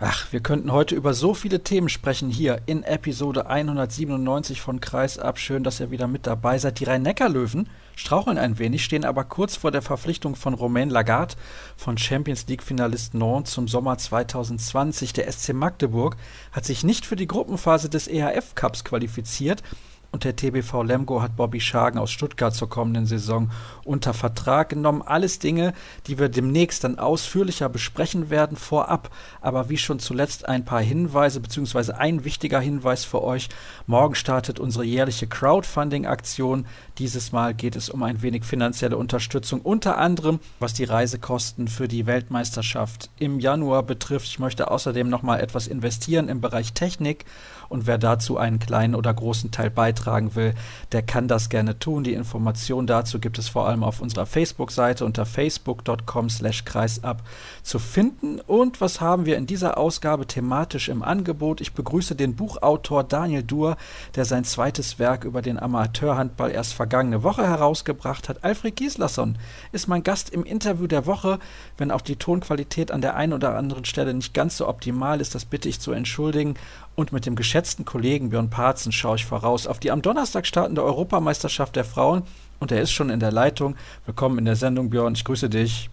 Ach, wir könnten heute über so viele Themen sprechen hier in Episode 197 von Kreisab. Schön, dass ihr wieder mit dabei seid. Die Rhein-Neckar-Löwen straucheln ein wenig, stehen aber kurz vor der Verpflichtung von Romain Lagarde von Champions League-Finalist Nantes zum Sommer 2020. Der SC Magdeburg hat sich nicht für die Gruppenphase des EHF Cups qualifiziert und der TBV Lemgo hat Bobby Schagen aus Stuttgart zur kommenden Saison unter Vertrag genommen. Alles Dinge, die wir demnächst dann ausführlicher besprechen werden vorab. Aber wie schon zuletzt ein paar Hinweise, beziehungsweise ein wichtiger Hinweis für euch. Morgen startet unsere jährliche Crowdfunding-Aktion. Dieses Mal geht es um ein wenig finanzielle Unterstützung, unter anderem was die Reisekosten für die Weltmeisterschaft im Januar betrifft. Ich möchte außerdem nochmal etwas investieren im Bereich Technik und wer dazu einen kleinen oder großen Teil beitragen will, der kann das gerne tun. Die Information dazu gibt es vor allem auf unserer Facebook-Seite unter facebook.com slash kreisab zu finden. Und was haben wir in dieser Ausgabe thematisch im Angebot? Ich begrüße den Buchautor Daniel Duhr, der sein zweites Werk über den Amateurhandball erst vergangene Woche herausgebracht hat. Alfred Gieslasson ist mein Gast im Interview der Woche. Wenn auch die Tonqualität an der einen oder anderen Stelle nicht ganz so optimal ist, das bitte ich zu entschuldigen. Und mit dem geschätzten Kollegen Björn Parzen schaue ich voraus auf die am Donnerstag startende Europameisterschaft der Frauen. Und er ist schon in der Leitung. Willkommen in der Sendung, Björn. Ich grüße dich.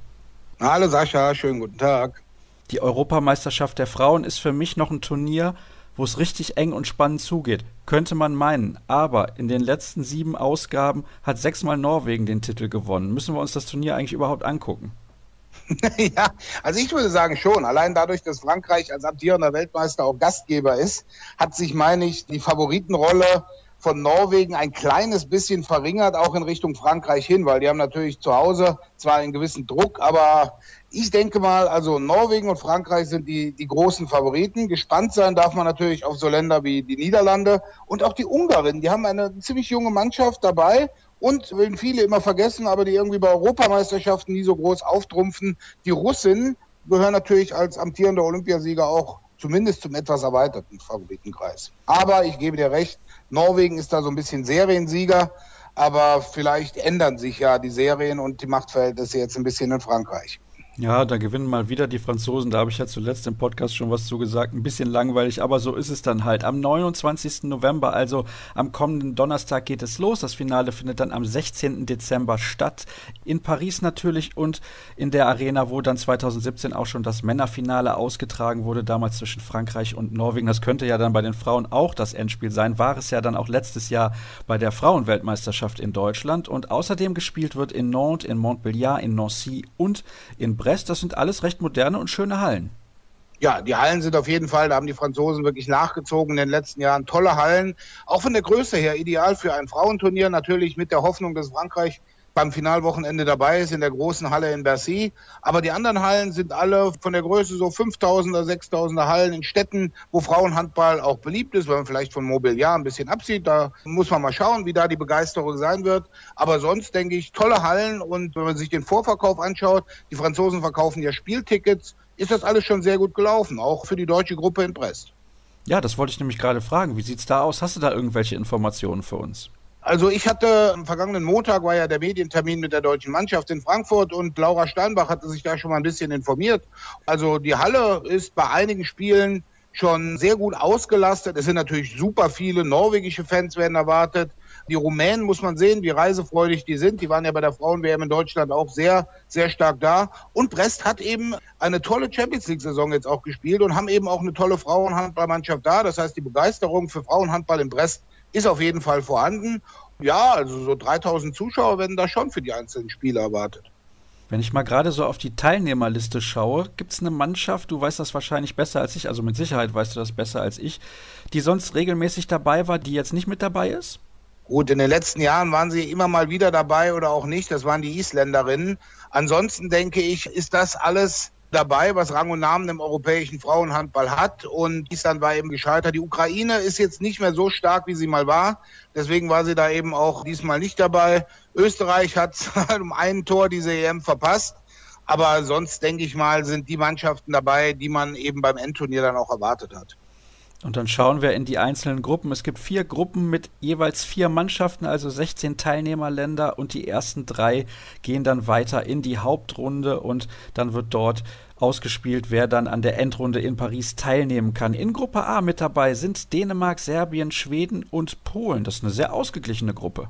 Hallo Sascha, schönen guten Tag. Die Europameisterschaft der Frauen ist für mich noch ein Turnier, wo es richtig eng und spannend zugeht. Könnte man meinen. Aber in den letzten sieben Ausgaben hat sechsmal Norwegen den Titel gewonnen. Müssen wir uns das Turnier eigentlich überhaupt angucken? ja, also ich würde sagen schon. Allein dadurch, dass Frankreich als amtierender Weltmeister auch Gastgeber ist, hat sich, meine ich, die Favoritenrolle von Norwegen ein kleines bisschen verringert, auch in Richtung Frankreich hin, weil die haben natürlich zu Hause zwar einen gewissen Druck, aber ich denke mal, also Norwegen und Frankreich sind die, die großen Favoriten. Gespannt sein darf man natürlich auf so Länder wie die Niederlande und auch die Ungarin. Die haben eine ziemlich junge Mannschaft dabei und, wenn viele immer vergessen, aber die irgendwie bei Europameisterschaften nie so groß auftrumpfen, die Russinnen gehören natürlich als amtierender Olympiasieger auch zumindest zum etwas erweiterten Favoritenkreis. Aber ich gebe dir recht, Norwegen ist da so ein bisschen Seriensieger, aber vielleicht ändern sich ja die Serien und die Machtverhältnisse jetzt ein bisschen in Frankreich. Ja, da gewinnen mal wieder die Franzosen. Da habe ich ja zuletzt im Podcast schon was zu gesagt. Ein bisschen langweilig, aber so ist es dann halt. Am 29. November, also am kommenden Donnerstag, geht es los. Das Finale findet dann am 16. Dezember statt. In Paris natürlich und in der Arena, wo dann 2017 auch schon das Männerfinale ausgetragen wurde, damals zwischen Frankreich und Norwegen. Das könnte ja dann bei den Frauen auch das Endspiel sein. War es ja dann auch letztes Jahr bei der Frauenweltmeisterschaft in Deutschland. Und außerdem gespielt wird in Nantes, in Montpellier, in Nancy und in Brest, das sind alles recht moderne und schöne Hallen. Ja, die Hallen sind auf jeden Fall, da haben die Franzosen wirklich nachgezogen in den letzten Jahren. Tolle Hallen, auch von der Größe her ideal für ein Frauenturnier, natürlich mit der Hoffnung, dass Frankreich beim Finalwochenende dabei ist in der großen Halle in Bercy. Aber die anderen Hallen sind alle von der Größe so 5000er, 6000er Hallen in Städten, wo Frauenhandball auch beliebt ist, wenn man vielleicht von Mobiliar ein bisschen absieht. Da muss man mal schauen, wie da die Begeisterung sein wird. Aber sonst denke ich, tolle Hallen und wenn man sich den Vorverkauf anschaut, die Franzosen verkaufen ja Spieltickets, ist das alles schon sehr gut gelaufen, auch für die deutsche Gruppe in Brest. Ja, das wollte ich nämlich gerade fragen. Wie sieht's da aus? Hast du da irgendwelche Informationen für uns? Also ich hatte am vergangenen Montag war ja der Medientermin mit der deutschen Mannschaft in Frankfurt und Laura Steinbach hatte sich da schon mal ein bisschen informiert. Also die Halle ist bei einigen Spielen schon sehr gut ausgelastet. Es sind natürlich super viele norwegische Fans werden erwartet. Die Rumänen muss man sehen, wie reisefreudig die sind. Die waren ja bei der Frauen-WM in Deutschland auch sehr, sehr stark da. Und Brest hat eben eine tolle Champions League-Saison jetzt auch gespielt und haben eben auch eine tolle Frauenhandballmannschaft da. Das heißt, die Begeisterung für Frauenhandball in Brest ist auf jeden Fall vorhanden. Ja, also so 3000 Zuschauer werden da schon für die einzelnen Spiele erwartet. Wenn ich mal gerade so auf die Teilnehmerliste schaue, gibt es eine Mannschaft, du weißt das wahrscheinlich besser als ich, also mit Sicherheit weißt du das besser als ich, die sonst regelmäßig dabei war, die jetzt nicht mit dabei ist? Gut, in den letzten Jahren waren sie immer mal wieder dabei oder auch nicht. Das waren die Isländerinnen. Ansonsten denke ich, ist das alles dabei, was Rang und Namen im europäischen Frauenhandball hat. Und Island war eben gescheitert. Die Ukraine ist jetzt nicht mehr so stark, wie sie mal war. Deswegen war sie da eben auch diesmal nicht dabei. Österreich hat um ein Tor diese EM verpasst. Aber sonst, denke ich mal, sind die Mannschaften dabei, die man eben beim Endturnier dann auch erwartet hat. Und dann schauen wir in die einzelnen Gruppen. Es gibt vier Gruppen mit jeweils vier Mannschaften, also 16 Teilnehmerländer und die ersten drei gehen dann weiter in die Hauptrunde und dann wird dort ausgespielt, wer dann an der Endrunde in Paris teilnehmen kann. In Gruppe A mit dabei sind Dänemark, Serbien, Schweden und Polen. Das ist eine sehr ausgeglichene Gruppe.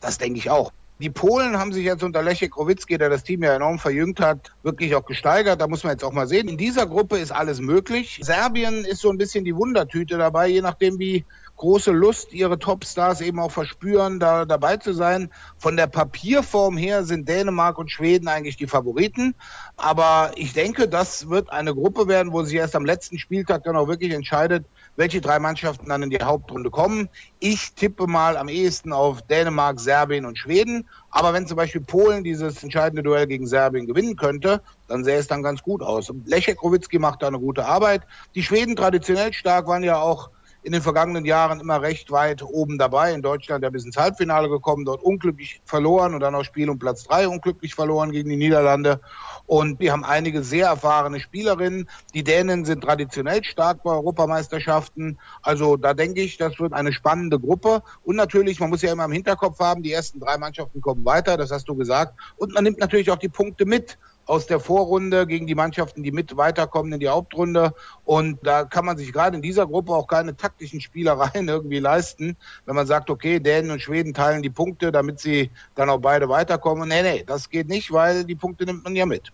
Das denke ich auch. Die Polen haben sich jetzt unter Lechek Krowitzki, der das Team ja enorm verjüngt hat, wirklich auch gesteigert. Da muss man jetzt auch mal sehen. In dieser Gruppe ist alles möglich. Serbien ist so ein bisschen die Wundertüte dabei, je nachdem, wie große Lust ihre Topstars eben auch verspüren, da dabei zu sein. Von der Papierform her sind Dänemark und Schweden eigentlich die Favoriten. Aber ich denke, das wird eine Gruppe werden, wo sich erst am letzten Spieltag dann auch wirklich entscheidet, welche drei Mannschaften dann in die Hauptrunde kommen. Ich tippe mal am ehesten auf Dänemark, Serbien und Schweden. Aber wenn zum Beispiel Polen dieses entscheidende Duell gegen Serbien gewinnen könnte, dann sähe es dann ganz gut aus. Lechek Krowitzki macht da eine gute Arbeit. Die Schweden traditionell stark waren ja auch in den vergangenen Jahren immer recht weit oben dabei. In Deutschland ja bis ins Halbfinale gekommen, dort unglücklich verloren und dann auch Spiel um Platz drei unglücklich verloren gegen die Niederlande. Und wir haben einige sehr erfahrene Spielerinnen. Die Dänen sind traditionell stark bei Europameisterschaften. Also da denke ich, das wird eine spannende Gruppe. Und natürlich, man muss ja immer im Hinterkopf haben, die ersten drei Mannschaften kommen weiter, das hast du gesagt. Und man nimmt natürlich auch die Punkte mit aus der Vorrunde gegen die Mannschaften, die mit weiterkommen in die Hauptrunde. Und da kann man sich gerade in dieser Gruppe auch keine taktischen Spielereien irgendwie leisten, wenn man sagt, okay, Dänen und Schweden teilen die Punkte, damit sie dann auch beide weiterkommen. Nee, nee, das geht nicht, weil die Punkte nimmt man ja mit.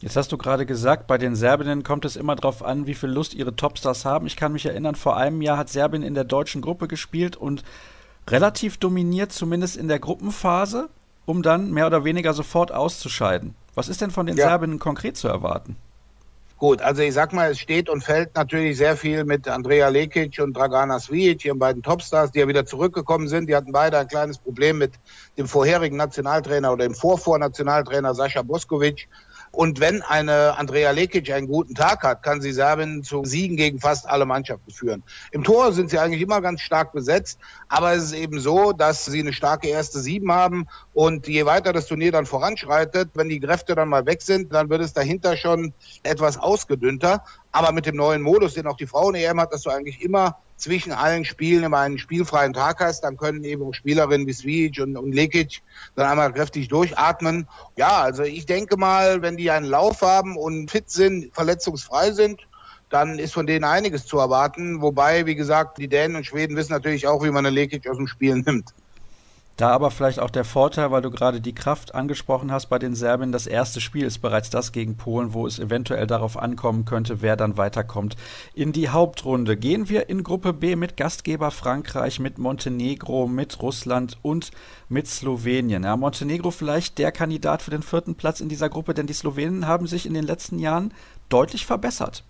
Jetzt hast du gerade gesagt, bei den Serbinnen kommt es immer darauf an, wie viel Lust ihre Topstars haben. Ich kann mich erinnern, vor einem Jahr hat Serbien in der deutschen Gruppe gespielt und relativ dominiert, zumindest in der Gruppenphase, um dann mehr oder weniger sofort auszuscheiden. Was ist denn von den ja. Serbinnen konkret zu erwarten? Gut, also ich sag mal, es steht und fällt natürlich sehr viel mit Andrea Lekic und Dragana Svijic, ihren beiden Topstars, die ja wieder zurückgekommen sind. Die hatten beide ein kleines Problem mit dem vorherigen Nationaltrainer oder dem Vorvor-Nationaltrainer Sascha Boskovic. Und wenn eine Andrea Lekic einen guten Tag hat, kann sie Serbien zu Siegen gegen fast alle Mannschaften führen. Im Tor sind sie eigentlich immer ganz stark besetzt, aber es ist eben so, dass sie eine starke erste Sieben haben und je weiter das Turnier dann voranschreitet, wenn die Kräfte dann mal weg sind, dann wird es dahinter schon etwas ausgedünnter. Aber mit dem neuen Modus, den auch die Frauen-EM hat, dass du eigentlich immer zwischen allen Spielen immer einen spielfreien Tag hast, dann können eben Spielerinnen wie Svic und, und Lekic dann einmal kräftig durchatmen. Ja, also ich denke mal, wenn die einen Lauf haben und fit sind, verletzungsfrei sind, dann ist von denen einiges zu erwarten. Wobei, wie gesagt, die Dänen und Schweden wissen natürlich auch, wie man eine Lekic aus dem Spiel nimmt. Da aber vielleicht auch der Vorteil, weil du gerade die Kraft angesprochen hast bei den Serben, das erste Spiel ist bereits das gegen Polen, wo es eventuell darauf ankommen könnte, wer dann weiterkommt in die Hauptrunde. Gehen wir in Gruppe B mit Gastgeber Frankreich, mit Montenegro, mit Russland und mit Slowenien. Ja, Montenegro vielleicht der Kandidat für den vierten Platz in dieser Gruppe, denn die Slowenen haben sich in den letzten Jahren deutlich verbessert.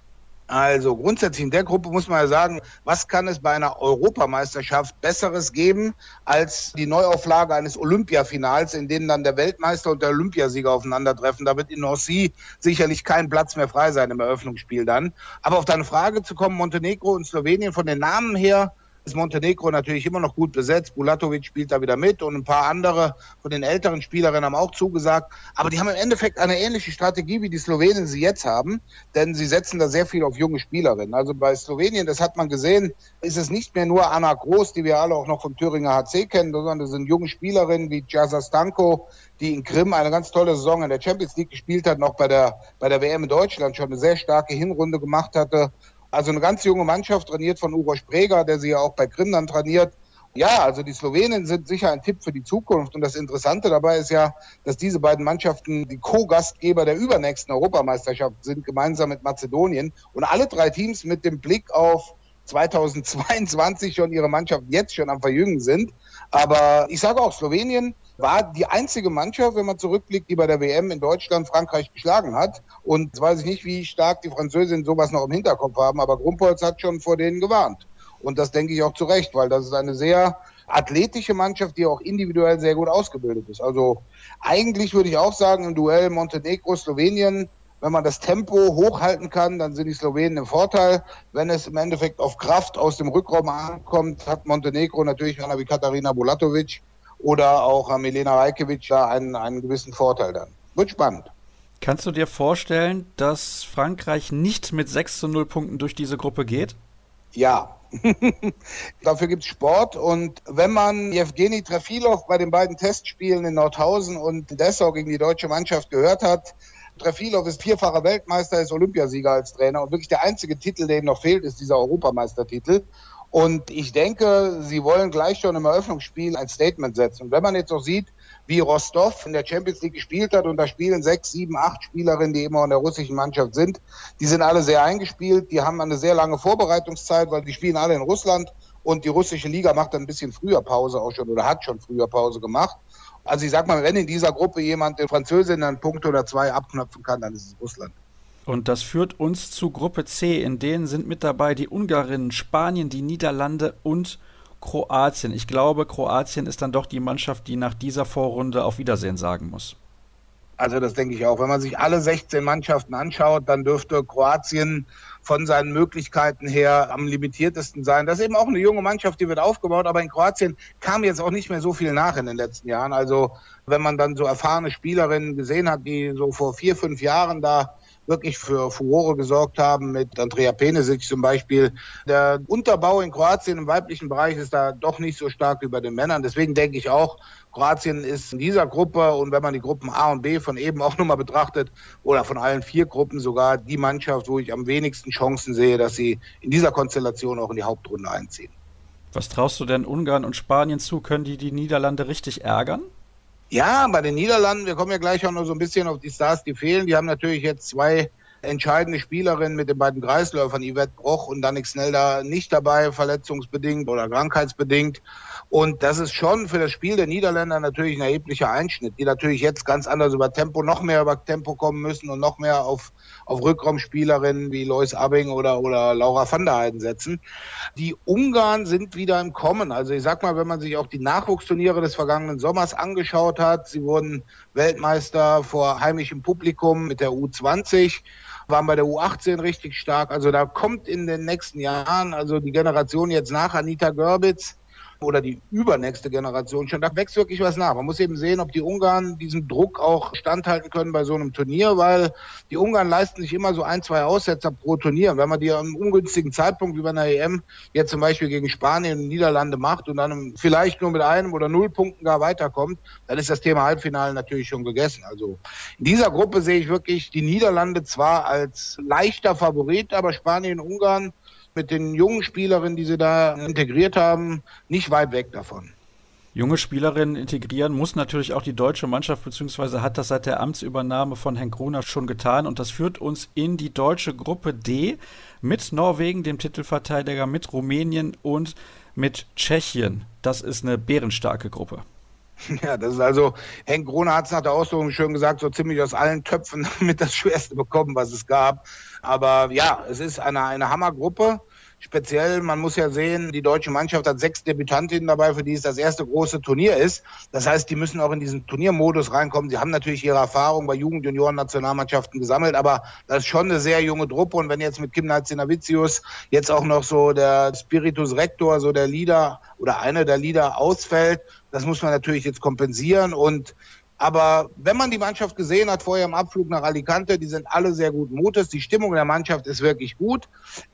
Also grundsätzlich in der Gruppe muss man ja sagen, was kann es bei einer Europameisterschaft Besseres geben als die Neuauflage eines Olympiafinals, in denen dann der Weltmeister und der Olympiasieger aufeinandertreffen. Da wird in Nancy sicherlich kein Platz mehr frei sein im Eröffnungsspiel dann. Aber auf deine Frage zu kommen, Montenegro und Slowenien von den Namen her, ist Montenegro natürlich immer noch gut besetzt. Bulatovic spielt da wieder mit und ein paar andere von den älteren Spielerinnen haben auch zugesagt. Aber die haben im Endeffekt eine ähnliche Strategie, wie die Slowenen sie jetzt haben, denn sie setzen da sehr viel auf junge Spielerinnen. Also bei Slowenien, das hat man gesehen, ist es nicht mehr nur Anna Groß, die wir alle auch noch vom Thüringer HC kennen, sondern das sind junge Spielerinnen wie Jaza Stanko, die in Krim eine ganz tolle Saison in der Champions League gespielt hat, noch bei der, bei der WM in Deutschland schon eine sehr starke Hinrunde gemacht hatte also eine ganz junge Mannschaft, trainiert von Ugo Spreger, der sie ja auch bei Krim dann trainiert. Ja, also die Slowenen sind sicher ein Tipp für die Zukunft. Und das Interessante dabei ist ja, dass diese beiden Mannschaften die Co-Gastgeber der übernächsten Europameisterschaft sind, gemeinsam mit Mazedonien. Und alle drei Teams mit dem Blick auf 2022 schon ihre Mannschaft jetzt schon am Verjüngen sind. Aber ich sage auch, Slowenien war die einzige Mannschaft, wenn man zurückblickt, die bei der WM in Deutschland Frankreich geschlagen hat. Und jetzt weiß ich nicht, wie stark die Französinnen sowas noch im Hinterkopf haben, aber Grumpholz hat schon vor denen gewarnt. Und das denke ich auch zu Recht, weil das ist eine sehr athletische Mannschaft, die auch individuell sehr gut ausgebildet ist. Also eigentlich würde ich auch sagen, im Duell Montenegro-Slowenien, wenn man das Tempo hochhalten kann, dann sind die Slowenen im Vorteil. Wenn es im Endeffekt auf Kraft aus dem Rückraum ankommt, hat Montenegro natürlich einer wie Katarina Bulatovic oder auch Milena Rajkevic da einen, einen gewissen Vorteil dann. Wird spannend. Kannst du dir vorstellen, dass Frankreich nicht mit 6 zu 0 Punkten durch diese Gruppe geht? Ja. Dafür gibt es Sport und wenn man Jewgeni Trefilov bei den beiden Testspielen in Nordhausen und Dessau gegen die deutsche Mannschaft gehört hat, Trefilov ist vierfacher Weltmeister, ist Olympiasieger als Trainer und wirklich der einzige Titel, der ihm noch fehlt, ist dieser Europameistertitel. Und ich denke, sie wollen gleich schon im Eröffnungsspiel ein Statement setzen. Und wenn man jetzt auch sieht, wie Rostov in der Champions League gespielt hat, und da spielen sechs, sieben, acht Spielerinnen, die immer in der russischen Mannschaft sind, die sind alle sehr eingespielt, die haben eine sehr lange Vorbereitungszeit, weil die spielen alle in Russland und die russische Liga macht dann ein bisschen früher Pause auch schon oder hat schon früher Pause gemacht. Also ich sag mal, wenn in dieser Gruppe jemand den Französin einen Punkt oder zwei abknöpfen kann, dann ist es Russland. Und das führt uns zu Gruppe C. In denen sind mit dabei die Ungarinnen, Spanien, die Niederlande und Kroatien. Ich glaube, Kroatien ist dann doch die Mannschaft, die nach dieser Vorrunde auf Wiedersehen sagen muss. Also das denke ich auch. Wenn man sich alle 16 Mannschaften anschaut, dann dürfte Kroatien von seinen Möglichkeiten her am limitiertesten sein. Das ist eben auch eine junge Mannschaft, die wird aufgebaut, aber in Kroatien kam jetzt auch nicht mehr so viel nach in den letzten Jahren. Also wenn man dann so erfahrene Spielerinnen gesehen hat, die so vor vier, fünf Jahren da wirklich für Furore gesorgt haben, mit Andrea Penesic zum Beispiel. Der Unterbau in Kroatien im weiblichen Bereich ist da doch nicht so stark bei den Männern. Deswegen denke ich auch, Kroatien ist in dieser Gruppe und wenn man die Gruppen A und B von eben auch nochmal betrachtet oder von allen vier Gruppen sogar die Mannschaft, wo ich am wenigsten Chancen sehe, dass sie in dieser Konstellation auch in die Hauptrunde einziehen. Was traust du denn Ungarn und Spanien zu? Können die die Niederlande richtig ärgern? Ja, bei den Niederlanden, wir kommen ja gleich auch noch so ein bisschen auf die Stars, die fehlen. Die haben natürlich jetzt zwei entscheidende Spielerinnen mit den beiden Kreisläufern, Yvette Broch und Danik Snelda, nicht dabei, verletzungsbedingt oder krankheitsbedingt. Und das ist schon für das Spiel der Niederländer natürlich ein erheblicher Einschnitt, die natürlich jetzt ganz anders über Tempo, noch mehr über Tempo kommen müssen und noch mehr auf, auf Rückraumspielerinnen wie Lois Abing oder, oder Laura van der Heiden setzen. Die Ungarn sind wieder im Kommen. Also ich sag mal, wenn man sich auch die Nachwuchsturniere des vergangenen Sommers angeschaut hat, sie wurden Weltmeister vor heimischem Publikum mit der U20 waren bei der U18 richtig stark. Also da kommt in den nächsten Jahren, also die Generation jetzt nach Anita Görbitz, oder die übernächste Generation schon. Da wächst wirklich was nach. Man muss eben sehen, ob die Ungarn diesem Druck auch standhalten können bei so einem Turnier, weil die Ungarn leisten sich immer so ein, zwei Aussetzer pro Turnier. Und wenn man die am ungünstigen Zeitpunkt wie bei einer EM jetzt zum Beispiel gegen Spanien und Niederlande macht und dann vielleicht nur mit einem oder null Punkten gar weiterkommt, dann ist das Thema Halbfinale natürlich schon gegessen. Also in dieser Gruppe sehe ich wirklich die Niederlande zwar als leichter Favorit, aber Spanien und Ungarn mit den jungen Spielerinnen, die sie da integriert haben, nicht weit weg davon. Junge Spielerinnen integrieren muss natürlich auch die deutsche Mannschaft, beziehungsweise hat das seit der Amtsübernahme von Henk Gruner schon getan. Und das führt uns in die deutsche Gruppe D mit Norwegen, dem Titelverteidiger, mit Rumänien und mit Tschechien. Das ist eine bärenstarke Gruppe. Ja, das ist also, Henk Gruner hat es nach der Ausführung schön gesagt, so ziemlich aus allen Töpfen mit das Schwerste bekommen, was es gab. Aber ja, es ist eine, eine Hammergruppe. Speziell, man muss ja sehen, die deutsche Mannschaft hat sechs Debütantinnen dabei, für die es das erste große Turnier ist. Das heißt, die müssen auch in diesen Turniermodus reinkommen. Sie haben natürlich ihre Erfahrung bei Jugend-, Junioren-, Nationalmannschaften gesammelt, aber das ist schon eine sehr junge Truppe. Und wenn jetzt mit Kim Nazinavicius jetzt auch noch so der Spiritus Rector, so der Leader oder einer der Leader ausfällt, das muss man natürlich jetzt kompensieren. Und aber wenn man die Mannschaft gesehen hat vorher im Abflug nach Alicante, die sind alle sehr gut Mutes. Die Stimmung der Mannschaft ist wirklich gut.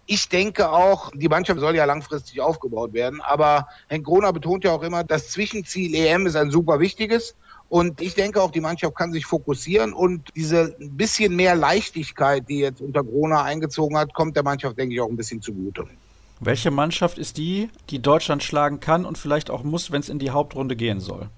Ich denke auch, die Mannschaft soll ja langfristig aufgebaut werden. Aber Henk Groner betont ja auch immer, das Zwischenziel EM ist ein super wichtiges. Und ich denke auch, die Mannschaft kann sich fokussieren und diese bisschen mehr Leichtigkeit, die jetzt unter Groner eingezogen hat, kommt der Mannschaft, denke ich, auch ein bisschen zugute. Welche Mannschaft ist die, die Deutschland schlagen kann und vielleicht auch muss, wenn es in die Hauptrunde gehen soll?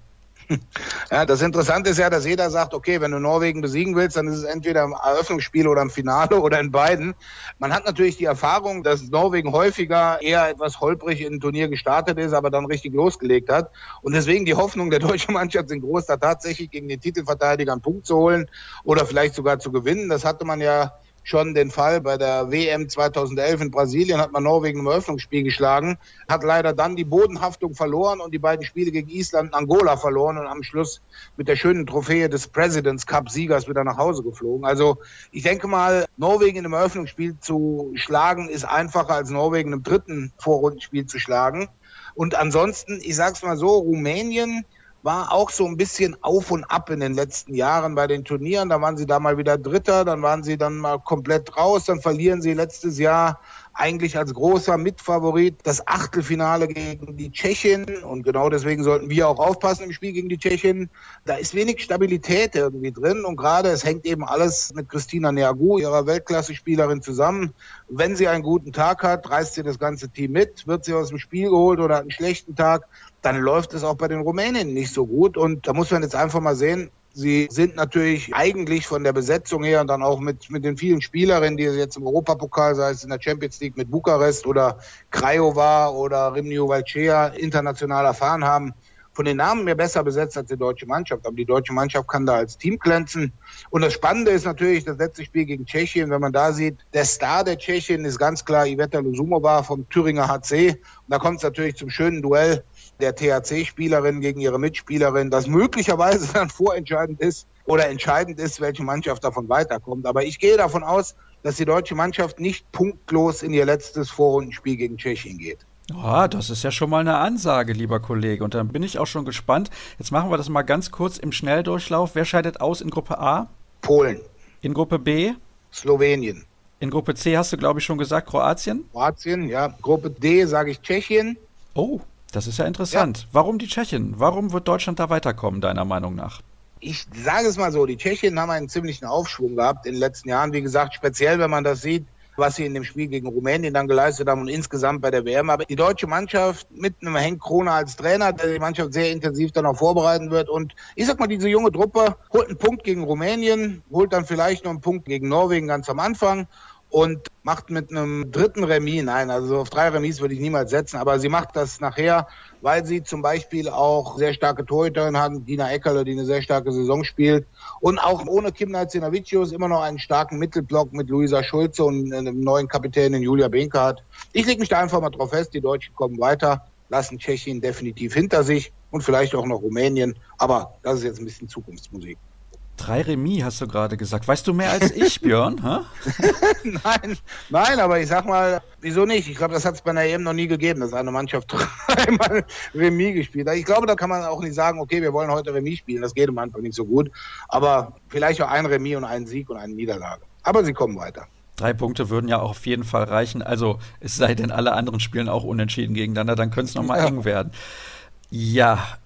Ja, das Interessante ist ja, dass jeder sagt, okay, wenn du Norwegen besiegen willst, dann ist es entweder im Eröffnungsspiel oder im Finale oder in beiden. Man hat natürlich die Erfahrung, dass Norwegen häufiger eher etwas holprig in ein Turnier gestartet ist, aber dann richtig losgelegt hat. Und deswegen die Hoffnung der deutschen Mannschaft sind groß, da tatsächlich gegen den Titelverteidiger einen Punkt zu holen oder vielleicht sogar zu gewinnen. Das hatte man ja schon den Fall. Bei der WM 2011 in Brasilien hat man Norwegen im Eröffnungsspiel geschlagen, hat leider dann die Bodenhaftung verloren und die beiden Spiele gegen Island und Angola verloren und am Schluss mit der schönen Trophäe des Presidents Cup Siegers wieder nach Hause geflogen. Also ich denke mal, Norwegen im Eröffnungsspiel zu schlagen ist einfacher als Norwegen im dritten Vorrundenspiel zu schlagen. Und ansonsten, ich sag's mal so, Rumänien war auch so ein bisschen auf und ab in den letzten Jahren bei den Turnieren. Da waren sie da mal wieder Dritter, dann waren sie dann mal komplett raus, dann verlieren sie letztes Jahr eigentlich als großer Mitfavorit das Achtelfinale gegen die Tschechien. Und genau deswegen sollten wir auch aufpassen im Spiel gegen die Tschechien. Da ist wenig Stabilität irgendwie drin. Und gerade es hängt eben alles mit Christina Neagu, ihrer Weltklasse-Spielerin, zusammen. Wenn sie einen guten Tag hat, reißt sie das ganze Team mit. Wird sie aus dem Spiel geholt oder hat einen schlechten Tag, dann läuft es auch bei den Rumänen nicht so gut. Und da muss man jetzt einfach mal sehen, Sie sind natürlich eigentlich von der Besetzung her und dann auch mit, mit den vielen Spielerinnen, die jetzt im Europapokal, sei es in der Champions League mit Bukarest oder Craiova oder Rimniu Valcea international erfahren haben, von den Namen mehr besser besetzt als die deutsche Mannschaft. Aber die deutsche Mannschaft kann da als Team glänzen. Und das Spannende ist natürlich das letzte Spiel gegen Tschechien. Wenn man da sieht, der Star der Tschechien ist ganz klar Iveta Lusumova vom Thüringer HC. Und da kommt es natürlich zum schönen Duell der THC-Spielerin gegen ihre Mitspielerin, das möglicherweise dann vorentscheidend ist oder entscheidend ist, welche Mannschaft davon weiterkommt. Aber ich gehe davon aus, dass die deutsche Mannschaft nicht punktlos in ihr letztes Vorrundenspiel gegen Tschechien geht. Ah, das ist ja schon mal eine Ansage, lieber Kollege. Und dann bin ich auch schon gespannt. Jetzt machen wir das mal ganz kurz im Schnelldurchlauf. Wer scheidet aus in Gruppe A? Polen. In Gruppe B? Slowenien. In Gruppe C hast du, glaube ich, schon gesagt, Kroatien? Kroatien, ja. Gruppe D sage ich Tschechien. Oh, das ist ja interessant. Ja. Warum die Tschechen? Warum wird Deutschland da weiterkommen, deiner Meinung nach? Ich sage es mal so, die Tschechen haben einen ziemlichen Aufschwung gehabt in den letzten Jahren. Wie gesagt, speziell wenn man das sieht, was sie in dem Spiel gegen Rumänien dann geleistet haben und insgesamt bei der WM. Aber die deutsche Mannschaft mit einem Henk Krone als Trainer, der die Mannschaft sehr intensiv dann auch vorbereiten wird. Und ich sag mal, diese junge Truppe holt einen Punkt gegen Rumänien, holt dann vielleicht noch einen Punkt gegen Norwegen ganz am Anfang und macht mit einem dritten Remis, nein, also auf drei Remis würde ich niemals setzen, aber sie macht das nachher, weil sie zum Beispiel auch sehr starke Torhüterin hat, Dina Eckerle, die eine sehr starke Saison spielt und auch ohne Kim Nalcinavicius immer noch einen starken Mittelblock mit Luisa Schulze und einem neuen Kapitän Julia Benke hat. Ich lege mich da einfach mal drauf fest, die Deutschen kommen weiter, lassen Tschechien definitiv hinter sich und vielleicht auch noch Rumänien, aber das ist jetzt ein bisschen Zukunftsmusik. Drei Remis hast du gerade gesagt. Weißt du mehr als ich, Björn? nein, nein, aber ich sag mal, wieso nicht? Ich glaube, das hat es bei einer EM noch nie gegeben, dass eine Mannschaft dreimal Remis gespielt hat. Ich glaube, da kann man auch nicht sagen, okay, wir wollen heute Remis spielen. Das geht am Anfang nicht so gut. Aber vielleicht auch ein Remis und einen Sieg und eine Niederlage. Aber sie kommen weiter. Drei Punkte würden ja auch auf jeden Fall reichen. Also es sei denn, alle anderen spielen auch unentschieden gegeneinander, dann könnte es nochmal ja. eng werden. Ja,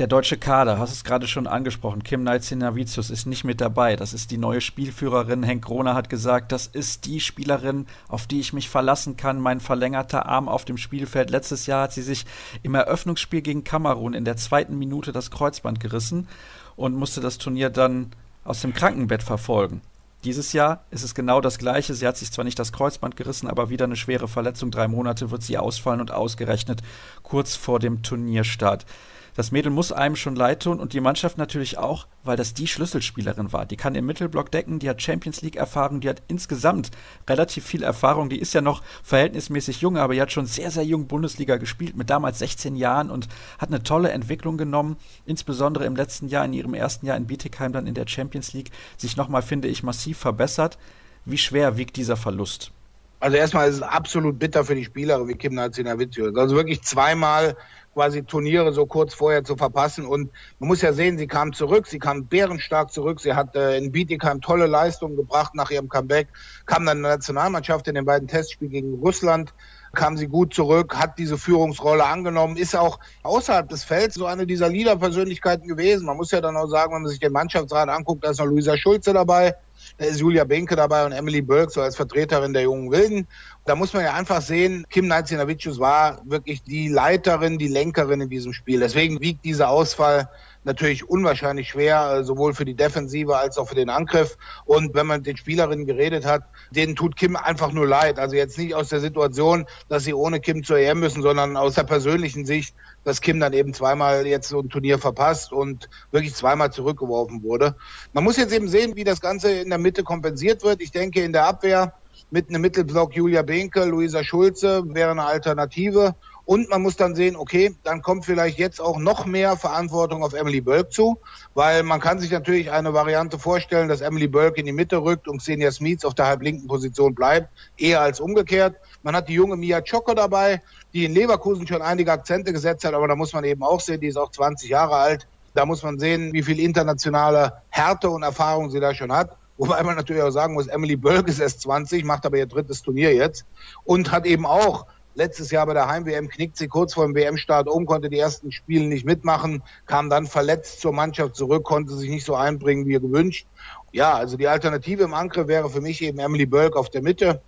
der deutsche Kader, hast es gerade schon angesprochen, Kim Nalcinavicius ist nicht mit dabei. Das ist die neue Spielführerin. Henk Kroner hat gesagt, das ist die Spielerin, auf die ich mich verlassen kann, mein verlängerter Arm auf dem Spielfeld. Letztes Jahr hat sie sich im Eröffnungsspiel gegen Kamerun in der zweiten Minute das Kreuzband gerissen und musste das Turnier dann aus dem Krankenbett verfolgen. Dieses Jahr ist es genau das Gleiche. Sie hat sich zwar nicht das Kreuzband gerissen, aber wieder eine schwere Verletzung. Drei Monate wird sie ausfallen und ausgerechnet kurz vor dem Turnierstart. Das Mädel muss einem schon leid tun und die Mannschaft natürlich auch, weil das die Schlüsselspielerin war. Die kann im Mittelblock decken, die hat Champions League Erfahrung, die hat insgesamt relativ viel Erfahrung. Die ist ja noch verhältnismäßig jung, aber die hat schon sehr, sehr jung Bundesliga gespielt, mit damals 16 Jahren und hat eine tolle Entwicklung genommen, insbesondere im letzten Jahr, in ihrem ersten Jahr in Bietigheim, dann in der Champions League, sich nochmal, finde ich, massiv verbessert. Wie schwer wiegt dieser Verlust? Also erstmal ist es absolut bitter für die Spieler wie Kim Nalcinavicius. Also wirklich zweimal quasi Turniere so kurz vorher zu verpassen. Und man muss ja sehen, sie kam zurück, sie kam bärenstark zurück. Sie hat äh, in Bietigheim tolle Leistungen gebracht nach ihrem Comeback, kam dann in der Nationalmannschaft in den beiden Testspielen gegen Russland kam sie gut zurück, hat diese Führungsrolle angenommen, ist auch außerhalb des Felds so eine dieser Leader-Persönlichkeiten gewesen. Man muss ja dann auch sagen, wenn man sich den Mannschaftsrat anguckt, da ist noch Luisa Schulze dabei, da ist Julia Benke dabei und Emily Burke so als Vertreterin der jungen Wilden. Da muss man ja einfach sehen, Kim Nalcinavicius war wirklich die Leiterin, die Lenkerin in diesem Spiel. Deswegen wiegt dieser Ausfall natürlich unwahrscheinlich schwer, äh, sowohl für die Defensive als auch für den Angriff. Und wenn man den Spielerinnen geredet hat, denen tut Kim einfach nur leid. Also jetzt nicht aus der Situation, dass sie ohne Kim zur EM müssen, sondern aus der persönlichen Sicht, dass Kim dann eben zweimal jetzt so ein Turnier verpasst und wirklich zweimal zurückgeworfen wurde. Man muss jetzt eben sehen, wie das Ganze in der Mitte kompensiert wird. Ich denke, in der Abwehr mit einem Mittelblock Julia Benke, Luisa Schulze wäre eine Alternative. Und man muss dann sehen, okay, dann kommt vielleicht jetzt auch noch mehr Verantwortung auf Emily Bölk zu, weil man kann sich natürlich eine Variante vorstellen, dass Emily Bölk in die Mitte rückt und Xenia Smith auf der halblinken Position bleibt, eher als umgekehrt. Man hat die junge Mia Czoko dabei, die in Leverkusen schon einige Akzente gesetzt hat, aber da muss man eben auch sehen, die ist auch 20 Jahre alt. Da muss man sehen, wie viel internationale Härte und Erfahrung sie da schon hat. Wobei man natürlich auch sagen muss, Emily Bölk ist erst 20, macht aber ihr drittes Turnier jetzt und hat eben auch letztes Jahr bei der Heim-WM knickt sie kurz vor dem WM-Start um, konnte die ersten Spiele nicht mitmachen, kam dann verletzt zur Mannschaft zurück, konnte sich nicht so einbringen wie gewünscht. Ja, also die Alternative im Angriff wäre für mich eben Emily Bölk auf der Mitte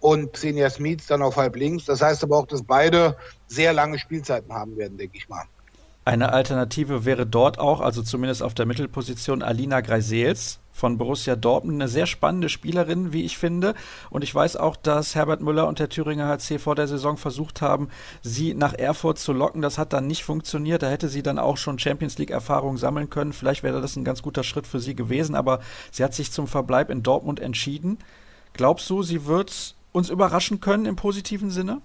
und Xenia Smith dann auf halb links. Das heißt aber auch, dass beide sehr lange Spielzeiten haben werden, denke ich mal. Eine Alternative wäre dort auch, also zumindest auf der Mittelposition, Alina Greisels von Borussia Dortmund. Eine sehr spannende Spielerin, wie ich finde. Und ich weiß auch, dass Herbert Müller und der Thüringer HC vor der Saison versucht haben, sie nach Erfurt zu locken. Das hat dann nicht funktioniert. Da hätte sie dann auch schon Champions League-Erfahrung sammeln können. Vielleicht wäre das ein ganz guter Schritt für sie gewesen. Aber sie hat sich zum Verbleib in Dortmund entschieden. Glaubst du, sie wird uns überraschen können im positiven Sinne?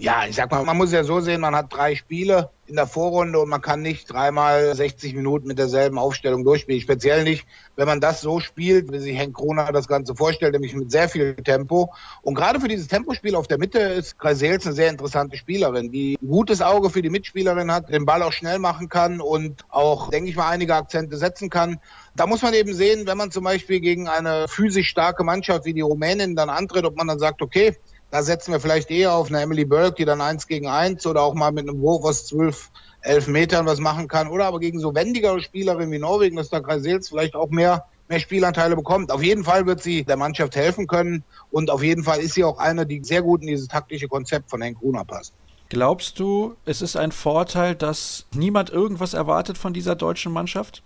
Ja, ich sag mal, man muss ja so sehen, man hat drei Spiele in der Vorrunde und man kann nicht dreimal 60 Minuten mit derselben Aufstellung durchspielen. Speziell nicht, wenn man das so spielt, wie sich Henk Kroner das Ganze vorstellt, nämlich mit sehr viel Tempo. Und gerade für dieses Tempospiel auf der Mitte ist Kreisels eine sehr interessante Spielerin, die ein gutes Auge für die Mitspielerin hat, den Ball auch schnell machen kann und auch, denke ich mal, einige Akzente setzen kann. Da muss man eben sehen, wenn man zum Beispiel gegen eine physisch starke Mannschaft wie die Rumänin dann antritt, ob man dann sagt, okay, da setzen wir vielleicht eher auf eine Emily Burke, die dann eins gegen eins oder auch mal mit einem Wurf aus zwölf, elf Metern was machen kann. Oder aber gegen so wendigere Spielerinnen wie Norwegen, dass da Kreisels vielleicht auch mehr mehr Spielanteile bekommt. Auf jeden Fall wird sie der Mannschaft helfen können und auf jeden Fall ist sie auch eine, die sehr gut in dieses taktische Konzept von Henk Gruner passt. Glaubst du, es ist ein Vorteil, dass niemand irgendwas erwartet von dieser deutschen Mannschaft?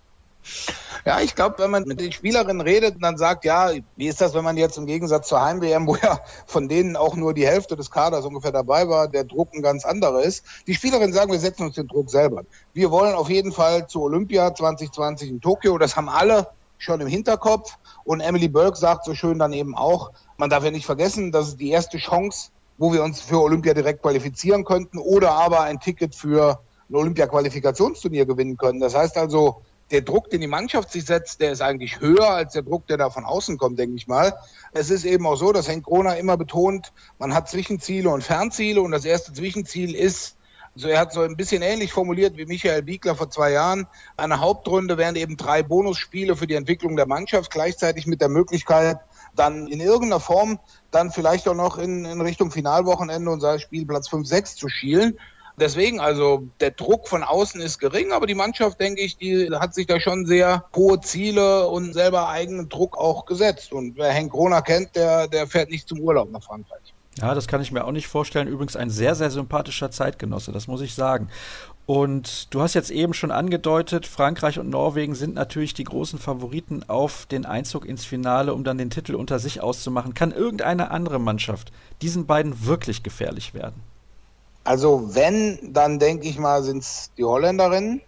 Ja, ich glaube, wenn man mit den Spielerinnen redet und dann sagt, ja, wie ist das, wenn man jetzt im Gegensatz zur Heim-WM, wo ja von denen auch nur die Hälfte des Kaders ungefähr dabei war, der Druck ein ganz anderer ist. Die Spielerinnen sagen, wir setzen uns den Druck selber. Wir wollen auf jeden Fall zu Olympia 2020 in Tokio. Das haben alle schon im Hinterkopf. Und Emily Burke sagt so schön dann eben auch, man darf ja nicht vergessen, das ist die erste Chance, wo wir uns für Olympia direkt qualifizieren könnten oder aber ein Ticket für ein Olympia-Qualifikationsturnier gewinnen können. Das heißt also, der Druck, den die Mannschaft sich setzt, der ist eigentlich höher als der Druck, der da von außen kommt, denke ich mal. Es ist eben auch so, dass Henk Kroner immer betont, man hat Zwischenziele und Fernziele und das erste Zwischenziel ist, also er hat so ein bisschen ähnlich formuliert wie Michael Biegler vor zwei Jahren. Eine Hauptrunde wären eben drei Bonusspiele für die Entwicklung der Mannschaft, gleichzeitig mit der Möglichkeit, dann in irgendeiner Form dann vielleicht auch noch in, in Richtung Finalwochenende und sei Spielplatz 5, 6 zu schielen. Deswegen, also der Druck von außen ist gering, aber die Mannschaft, denke ich, die hat sich da schon sehr hohe Ziele und selber eigenen Druck auch gesetzt. Und wer Henk Kroner kennt, der, der fährt nicht zum Urlaub nach Frankreich. Ja, das kann ich mir auch nicht vorstellen. Übrigens ein sehr, sehr sympathischer Zeitgenosse, das muss ich sagen. Und du hast jetzt eben schon angedeutet, Frankreich und Norwegen sind natürlich die großen Favoriten auf den Einzug ins Finale, um dann den Titel unter sich auszumachen. Kann irgendeine andere Mannschaft diesen beiden wirklich gefährlich werden? Also wenn, dann denke ich mal, sind es die Holländerinnen.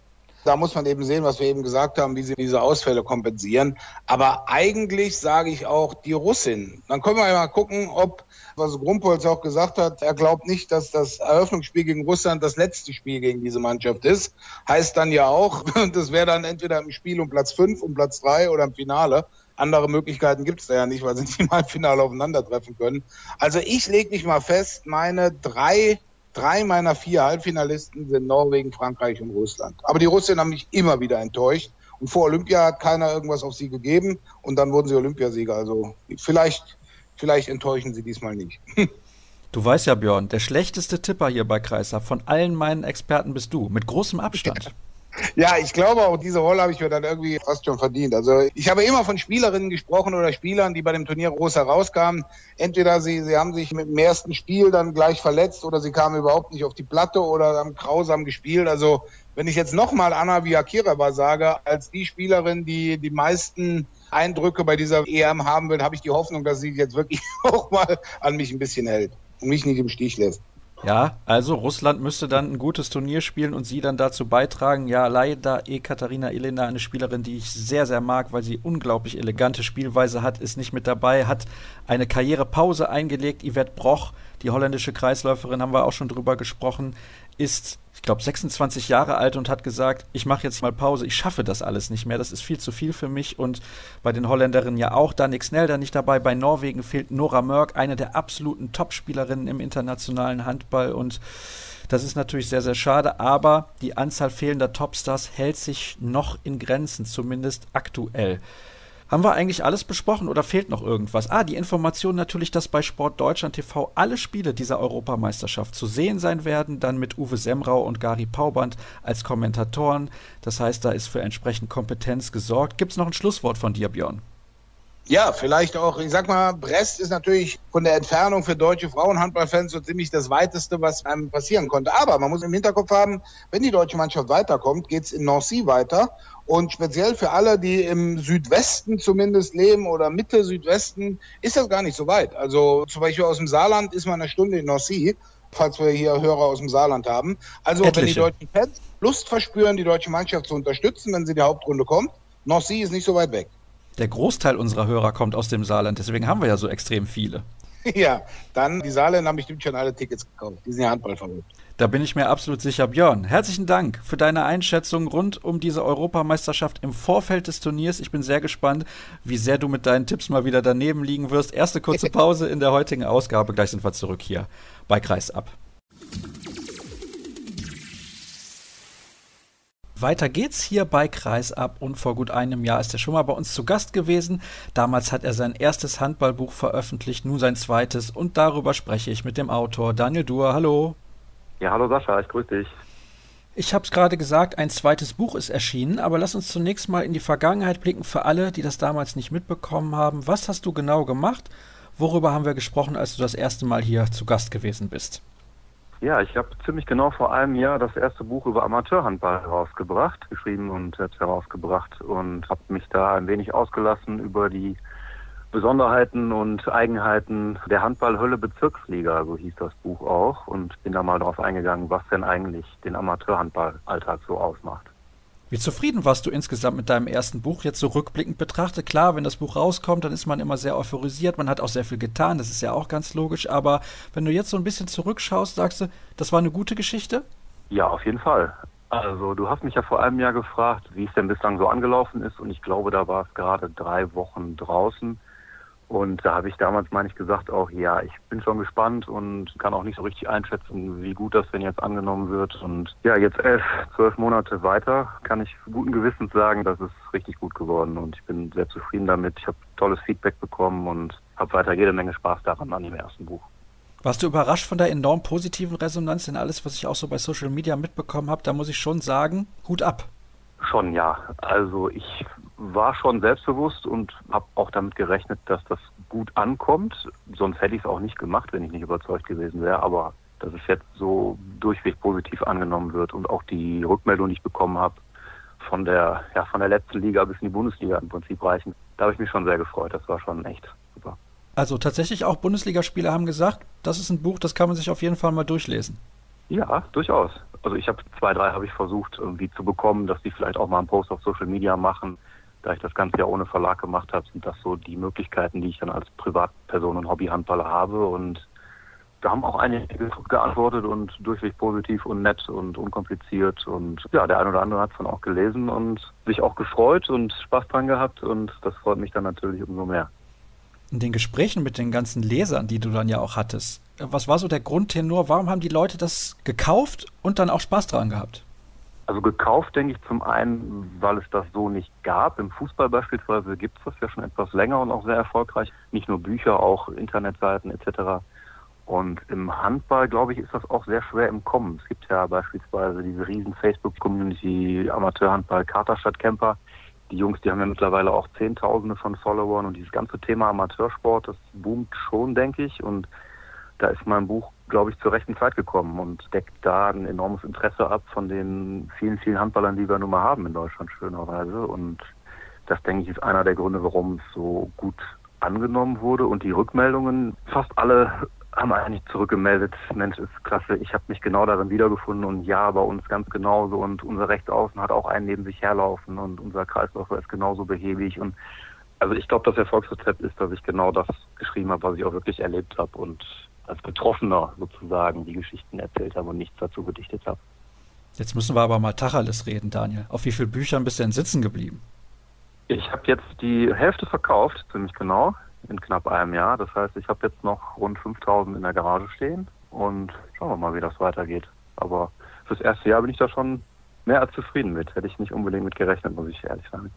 Da muss man eben sehen, was wir eben gesagt haben, wie sie diese Ausfälle kompensieren. Aber eigentlich sage ich auch die Russin. Dann können wir ja mal gucken, ob, was Grumpolz auch gesagt hat, er glaubt nicht, dass das Eröffnungsspiel gegen Russland das letzte Spiel gegen diese Mannschaft ist. Heißt dann ja auch, das wäre dann entweder im Spiel um Platz fünf, um Platz drei oder im Finale. Andere Möglichkeiten gibt es da ja nicht, weil sie nicht im Halbfinale aufeinandertreffen können. Also ich lege mich mal fest, meine drei Drei meiner vier Halbfinalisten sind Norwegen, Frankreich und Russland. Aber die Russen haben mich immer wieder enttäuscht. Und vor Olympia hat keiner irgendwas auf sie gegeben und dann wurden sie Olympiasieger. Also vielleicht, vielleicht enttäuschen sie diesmal nicht. Du weißt ja, Björn, der schlechteste Tipper hier bei Kreisab von allen meinen Experten bist du, mit großem Abstand. Ja, ich glaube auch, diese Rolle habe ich mir dann irgendwie fast schon verdient. Also ich habe immer von Spielerinnen gesprochen oder Spielern, die bei dem Turnier groß herauskamen. Entweder sie, sie haben sich mit dem ersten Spiel dann gleich verletzt oder sie kamen überhaupt nicht auf die Platte oder haben grausam gespielt. Also wenn ich jetzt nochmal Anna Viakireva sage, als die Spielerin, die die meisten Eindrücke bei dieser EM haben wird, habe ich die Hoffnung, dass sie jetzt wirklich auch mal an mich ein bisschen hält und mich nicht im Stich lässt. Ja, also Russland müsste dann ein gutes Turnier spielen und sie dann dazu beitragen. Ja, leider Ekaterina Elena, eine Spielerin, die ich sehr, sehr mag, weil sie unglaublich elegante Spielweise hat, ist nicht mit dabei, hat eine Karrierepause eingelegt. Yvette Broch, die holländische Kreisläuferin, haben wir auch schon drüber gesprochen, ist ich glaube, 26 Jahre alt und hat gesagt, ich mache jetzt mal Pause, ich schaffe das alles nicht mehr, das ist viel zu viel für mich. Und bei den Holländerinnen ja auch, Danik Snelder nicht dabei, bei Norwegen fehlt Nora Mörk, eine der absoluten Topspielerinnen im internationalen Handball. Und das ist natürlich sehr, sehr schade, aber die Anzahl fehlender Topstars hält sich noch in Grenzen, zumindest aktuell. Haben wir eigentlich alles besprochen oder fehlt noch irgendwas? Ah, die Information natürlich, dass bei Sport Deutschland TV alle Spiele dieser Europameisterschaft zu sehen sein werden, dann mit Uwe Semrau und Gary Pauband als Kommentatoren. Das heißt, da ist für entsprechend Kompetenz gesorgt. Gibt es noch ein Schlusswort von dir, Björn? Ja, vielleicht auch, ich sag mal, Brest ist natürlich von der Entfernung für deutsche Frauenhandballfans so ziemlich das weiteste, was einem passieren konnte. Aber man muss im Hinterkopf haben, wenn die deutsche Mannschaft weiterkommt, geht's in Nancy weiter. Und speziell für alle, die im Südwesten zumindest leben oder Mitte Südwesten, ist das gar nicht so weit. Also zum Beispiel aus dem Saarland ist man eine Stunde in Nancy, falls wir hier Hörer aus dem Saarland haben. Also Etliche. wenn die deutschen Fans Lust verspüren, die deutsche Mannschaft zu unterstützen, wenn sie in die Hauptrunde kommt, Nancy ist nicht so weit weg. Der Großteil unserer Hörer kommt aus dem Saarland, deswegen haben wir ja so extrem viele. Ja, dann die Saarländer haben bestimmt schon alle Tickets gekauft. Die sind ja Handball verrückt. Da bin ich mir absolut sicher. Björn, herzlichen Dank für deine Einschätzung rund um diese Europameisterschaft im Vorfeld des Turniers. Ich bin sehr gespannt, wie sehr du mit deinen Tipps mal wieder daneben liegen wirst. Erste kurze Pause in der heutigen Ausgabe. Gleich sind wir zurück hier bei Kreisab. Weiter geht's hier bei Kreisab und vor gut einem Jahr ist er schon mal bei uns zu Gast gewesen. Damals hat er sein erstes Handballbuch veröffentlicht, nun sein zweites und darüber spreche ich mit dem Autor Daniel Duhr. Hallo. Ja, hallo Sascha, ich grüße dich. Ich habe es gerade gesagt, ein zweites Buch ist erschienen, aber lass uns zunächst mal in die Vergangenheit blicken für alle, die das damals nicht mitbekommen haben. Was hast du genau gemacht? Worüber haben wir gesprochen, als du das erste Mal hier zu Gast gewesen bist? Ja, ich habe ziemlich genau vor einem Jahr das erste Buch über Amateurhandball herausgebracht, geschrieben und selbst herausgebracht und habe mich da ein wenig ausgelassen über die Besonderheiten und Eigenheiten der Handballhölle Bezirksliga, so hieß das Buch auch, und bin da mal darauf eingegangen, was denn eigentlich den Amateurhandballalltag so ausmacht. Wie zufrieden warst du insgesamt mit deinem ersten Buch, jetzt so rückblickend betrachtet? Klar, wenn das Buch rauskommt, dann ist man immer sehr euphorisiert, man hat auch sehr viel getan, das ist ja auch ganz logisch, aber wenn du jetzt so ein bisschen zurückschaust, sagst du, das war eine gute Geschichte? Ja, auf jeden Fall. Also du hast mich ja vor einem Jahr gefragt, wie es denn bislang so angelaufen ist und ich glaube, da war es gerade drei Wochen draußen. Und da habe ich damals, meine ich, gesagt auch, ja, ich bin schon gespannt und kann auch nicht so richtig einschätzen, wie gut das denn jetzt angenommen wird. Und ja, jetzt elf, zwölf Monate weiter kann ich guten Gewissens sagen, das ist richtig gut geworden und ich bin sehr zufrieden damit. Ich habe tolles Feedback bekommen und habe weiter jede Menge Spaß daran an dem ersten Buch. Warst du überrascht von der enorm positiven Resonanz? Denn alles, was ich auch so bei Social Media mitbekommen habe, da muss ich schon sagen, Hut ab. Schon ja. Also ich war schon selbstbewusst und habe auch damit gerechnet, dass das gut ankommt. Sonst hätte ich es auch nicht gemacht, wenn ich nicht überzeugt gewesen wäre. Aber dass es jetzt so durchweg positiv angenommen wird und auch die Rückmeldung, die ich bekommen habe, von der, ja, von der letzten Liga bis in die Bundesliga im Prinzip reichen. Da habe ich mich schon sehr gefreut. Das war schon echt super. Also tatsächlich auch Bundesligaspieler haben gesagt, das ist ein Buch, das kann man sich auf jeden Fall mal durchlesen. Ja, durchaus. Also ich habe zwei, drei habe ich versucht irgendwie zu bekommen, dass die vielleicht auch mal einen Post auf Social Media machen da ich das Ganze ja ohne Verlag gemacht habe, sind das so die Möglichkeiten, die ich dann als Privatperson und Hobbyhandballer habe. Und da haben auch einige geantwortet und durchweg positiv und nett und unkompliziert. Und ja, der eine oder andere hat es dann auch gelesen und sich auch gefreut und Spaß dran gehabt. Und das freut mich dann natürlich umso mehr. In den Gesprächen mit den ganzen Lesern, die du dann ja auch hattest, was war so der Grundtenor? Warum haben die Leute das gekauft und dann auch Spaß dran gehabt? Also gekauft denke ich zum einen, weil es das so nicht gab. Im Fußball beispielsweise gibt es das ja schon etwas länger und auch sehr erfolgreich. Nicht nur Bücher, auch Internetseiten etc. Und im Handball, glaube ich, ist das auch sehr schwer im Kommen. Es gibt ja beispielsweise diese riesen Facebook-Community Amateurhandball Katerstadt Camper. Die Jungs, die haben ja mittlerweile auch Zehntausende von Followern und dieses ganze Thema Amateursport, das boomt schon, denke ich. Und da ist mein Buch glaube ich, zur rechten Zeit gekommen und deckt da ein enormes Interesse ab von den vielen, vielen Handballern, die wir nun mal haben in Deutschland, schönerweise. Und das, denke ich, ist einer der Gründe, warum es so gut angenommen wurde. Und die Rückmeldungen, fast alle haben eigentlich zurückgemeldet, Mensch, ist klasse, ich habe mich genau darin wiedergefunden. Und ja, bei uns ganz genauso. Und unser Rechtsaußen hat auch einen neben sich herlaufen. Und unser Kreisläufer ist genauso behäbig. Und also ich glaube, das Erfolgsrezept ist, dass ich genau das geschrieben habe, was ich auch wirklich erlebt habe. Und als Betroffener sozusagen die Geschichten erzählt habe und nichts dazu gedichtet habe. Jetzt müssen wir aber mal Tacheles reden, Daniel. Auf wie vielen Büchern bist du denn sitzen geblieben? Ich habe jetzt die Hälfte verkauft, ziemlich genau, in knapp einem Jahr. Das heißt, ich habe jetzt noch rund 5000 in der Garage stehen und schauen wir mal, wie das weitergeht. Aber fürs erste Jahr bin ich da schon mehr als zufrieden mit. Hätte ich nicht unbedingt mit gerechnet, muss ich ehrlich sagen.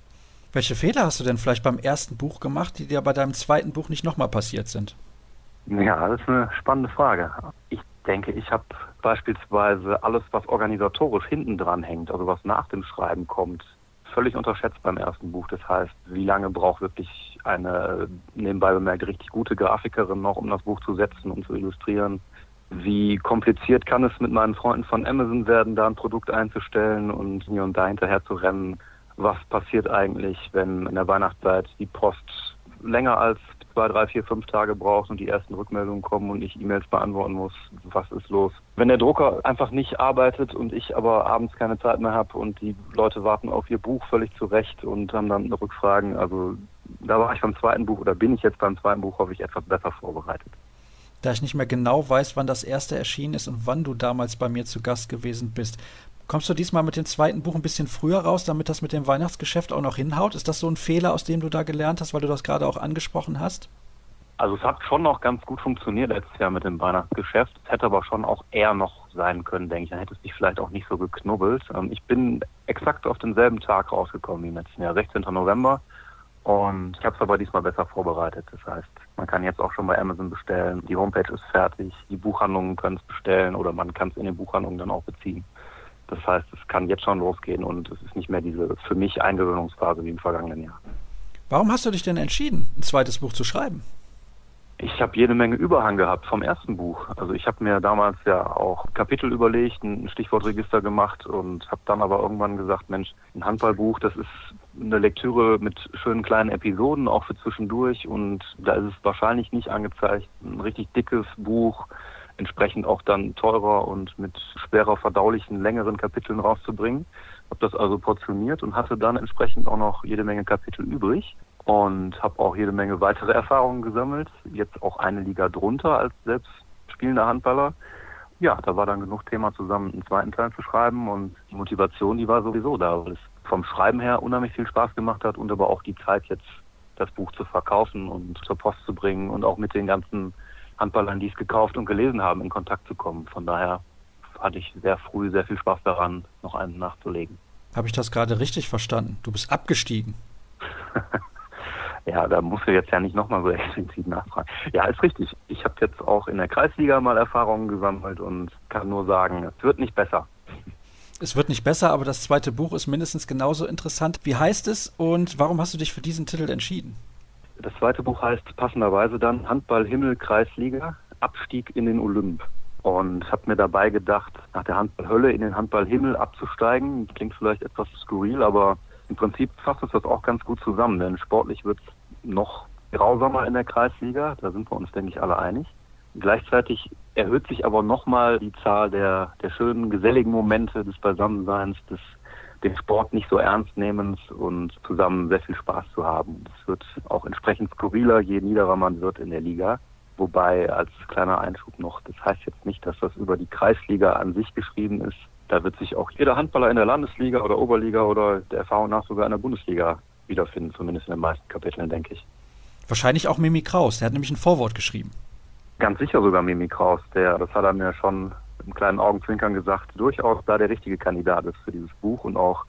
Welche Fehler hast du denn vielleicht beim ersten Buch gemacht, die dir bei deinem zweiten Buch nicht nochmal passiert sind? Ja, das ist eine spannende Frage. Ich denke, ich habe beispielsweise alles, was organisatorisch hinten dran hängt, also was nach dem Schreiben kommt, völlig unterschätzt beim ersten Buch. Das heißt, wie lange braucht wirklich eine nebenbei bemerkt richtig gute Grafikerin noch, um das Buch zu setzen und zu illustrieren? Wie kompliziert kann es mit meinen Freunden von Amazon werden, da ein Produkt einzustellen und hier und da hinterher zu rennen? Was passiert eigentlich, wenn in der Weihnachtszeit die Post länger als zwei, drei, vier, fünf Tage braucht und die ersten Rückmeldungen kommen und ich E-Mails beantworten muss, was ist los? Wenn der Drucker einfach nicht arbeitet und ich aber abends keine Zeit mehr habe und die Leute warten auf ihr Buch völlig zurecht und haben dann Rückfragen, also da war ich beim zweiten Buch oder bin ich jetzt beim zweiten Buch, hoffe ich, etwas besser vorbereitet. Da ich nicht mehr genau weiß, wann das erste erschienen ist und wann du damals bei mir zu Gast gewesen bist, Kommst du diesmal mit dem zweiten Buch ein bisschen früher raus, damit das mit dem Weihnachtsgeschäft auch noch hinhaut? Ist das so ein Fehler, aus dem du da gelernt hast, weil du das gerade auch angesprochen hast? Also es hat schon noch ganz gut funktioniert letztes Jahr mit dem Weihnachtsgeschäft. Es hätte aber schon auch eher noch sein können, denke ich. Dann hätte es dich vielleicht auch nicht so geknubbelt. Ähm, ich bin exakt auf denselben Tag rausgekommen wie im letzten Jahr, 16. November. Und ich habe es aber diesmal besser vorbereitet. Das heißt, man kann jetzt auch schon bei Amazon bestellen. Die Homepage ist fertig. Die Buchhandlungen können es bestellen oder man kann es in den Buchhandlungen dann auch beziehen. Das heißt, es kann jetzt schon losgehen und es ist nicht mehr diese für mich Eingewöhnungsphase wie im vergangenen Jahr. Warum hast du dich denn entschieden, ein zweites Buch zu schreiben? Ich habe jede Menge Überhang gehabt vom ersten Buch. Also ich habe mir damals ja auch Kapitel überlegt, ein Stichwortregister gemacht und habe dann aber irgendwann gesagt, Mensch, ein Handballbuch, das ist eine Lektüre mit schönen kleinen Episoden, auch für zwischendurch und da ist es wahrscheinlich nicht angezeigt, ein richtig dickes Buch entsprechend auch dann teurer und mit schwerer verdaulichen, längeren Kapiteln rauszubringen. Habe das also portioniert und hatte dann entsprechend auch noch jede Menge Kapitel übrig und habe auch jede Menge weitere Erfahrungen gesammelt. Jetzt auch eine Liga drunter als selbst spielender Handballer. Ja, da war dann genug Thema zusammen, einen zweiten Teil zu schreiben und die Motivation, die war sowieso da, weil es vom Schreiben her unheimlich viel Spaß gemacht hat und aber auch die Zeit jetzt das Buch zu verkaufen und zur Post zu bringen und auch mit den ganzen Handballern, die es gekauft und gelesen haben, in Kontakt zu kommen. Von daher hatte ich sehr früh sehr viel Spaß daran, noch einen nachzulegen. Habe ich das gerade richtig verstanden? Du bist abgestiegen. ja, da musst du jetzt ja nicht nochmal so explizit nachfragen. Ja, ist richtig. Ich habe jetzt auch in der Kreisliga mal Erfahrungen gesammelt und kann nur sagen, es wird nicht besser. Es wird nicht besser, aber das zweite Buch ist mindestens genauso interessant. Wie heißt es und warum hast du dich für diesen Titel entschieden? Das zweite Buch heißt passenderweise dann Handball Himmel Kreisliga, Abstieg in den Olymp. Und habe mir dabei gedacht, nach der Handballhölle in den Handballhimmel abzusteigen. Klingt vielleicht etwas skurril, aber im Prinzip fasst es das auch ganz gut zusammen, denn sportlich wird es noch grausamer in der Kreisliga, da sind wir uns, denke ich, alle einig. Gleichzeitig erhöht sich aber nochmal die Zahl der, der schönen, geselligen Momente des Beisammenseins, des den Sport nicht so ernst nehmens und zusammen sehr viel Spaß zu haben. Es wird auch entsprechend skurriler, je niederer man wird in der Liga. Wobei als kleiner Einschub noch, das heißt jetzt nicht, dass das über die Kreisliga an sich geschrieben ist. Da wird sich auch jeder Handballer in der Landesliga oder Oberliga oder der Erfahrung nach sogar in der Bundesliga wiederfinden, zumindest in den meisten Kapiteln, denke ich. Wahrscheinlich auch Mimi Kraus, der hat nämlich ein Vorwort geschrieben. Ganz sicher sogar Mimi Kraus, der, das hat er mir schon einem kleinen Augenzwinkern gesagt, durchaus da der richtige Kandidat ist für dieses Buch und auch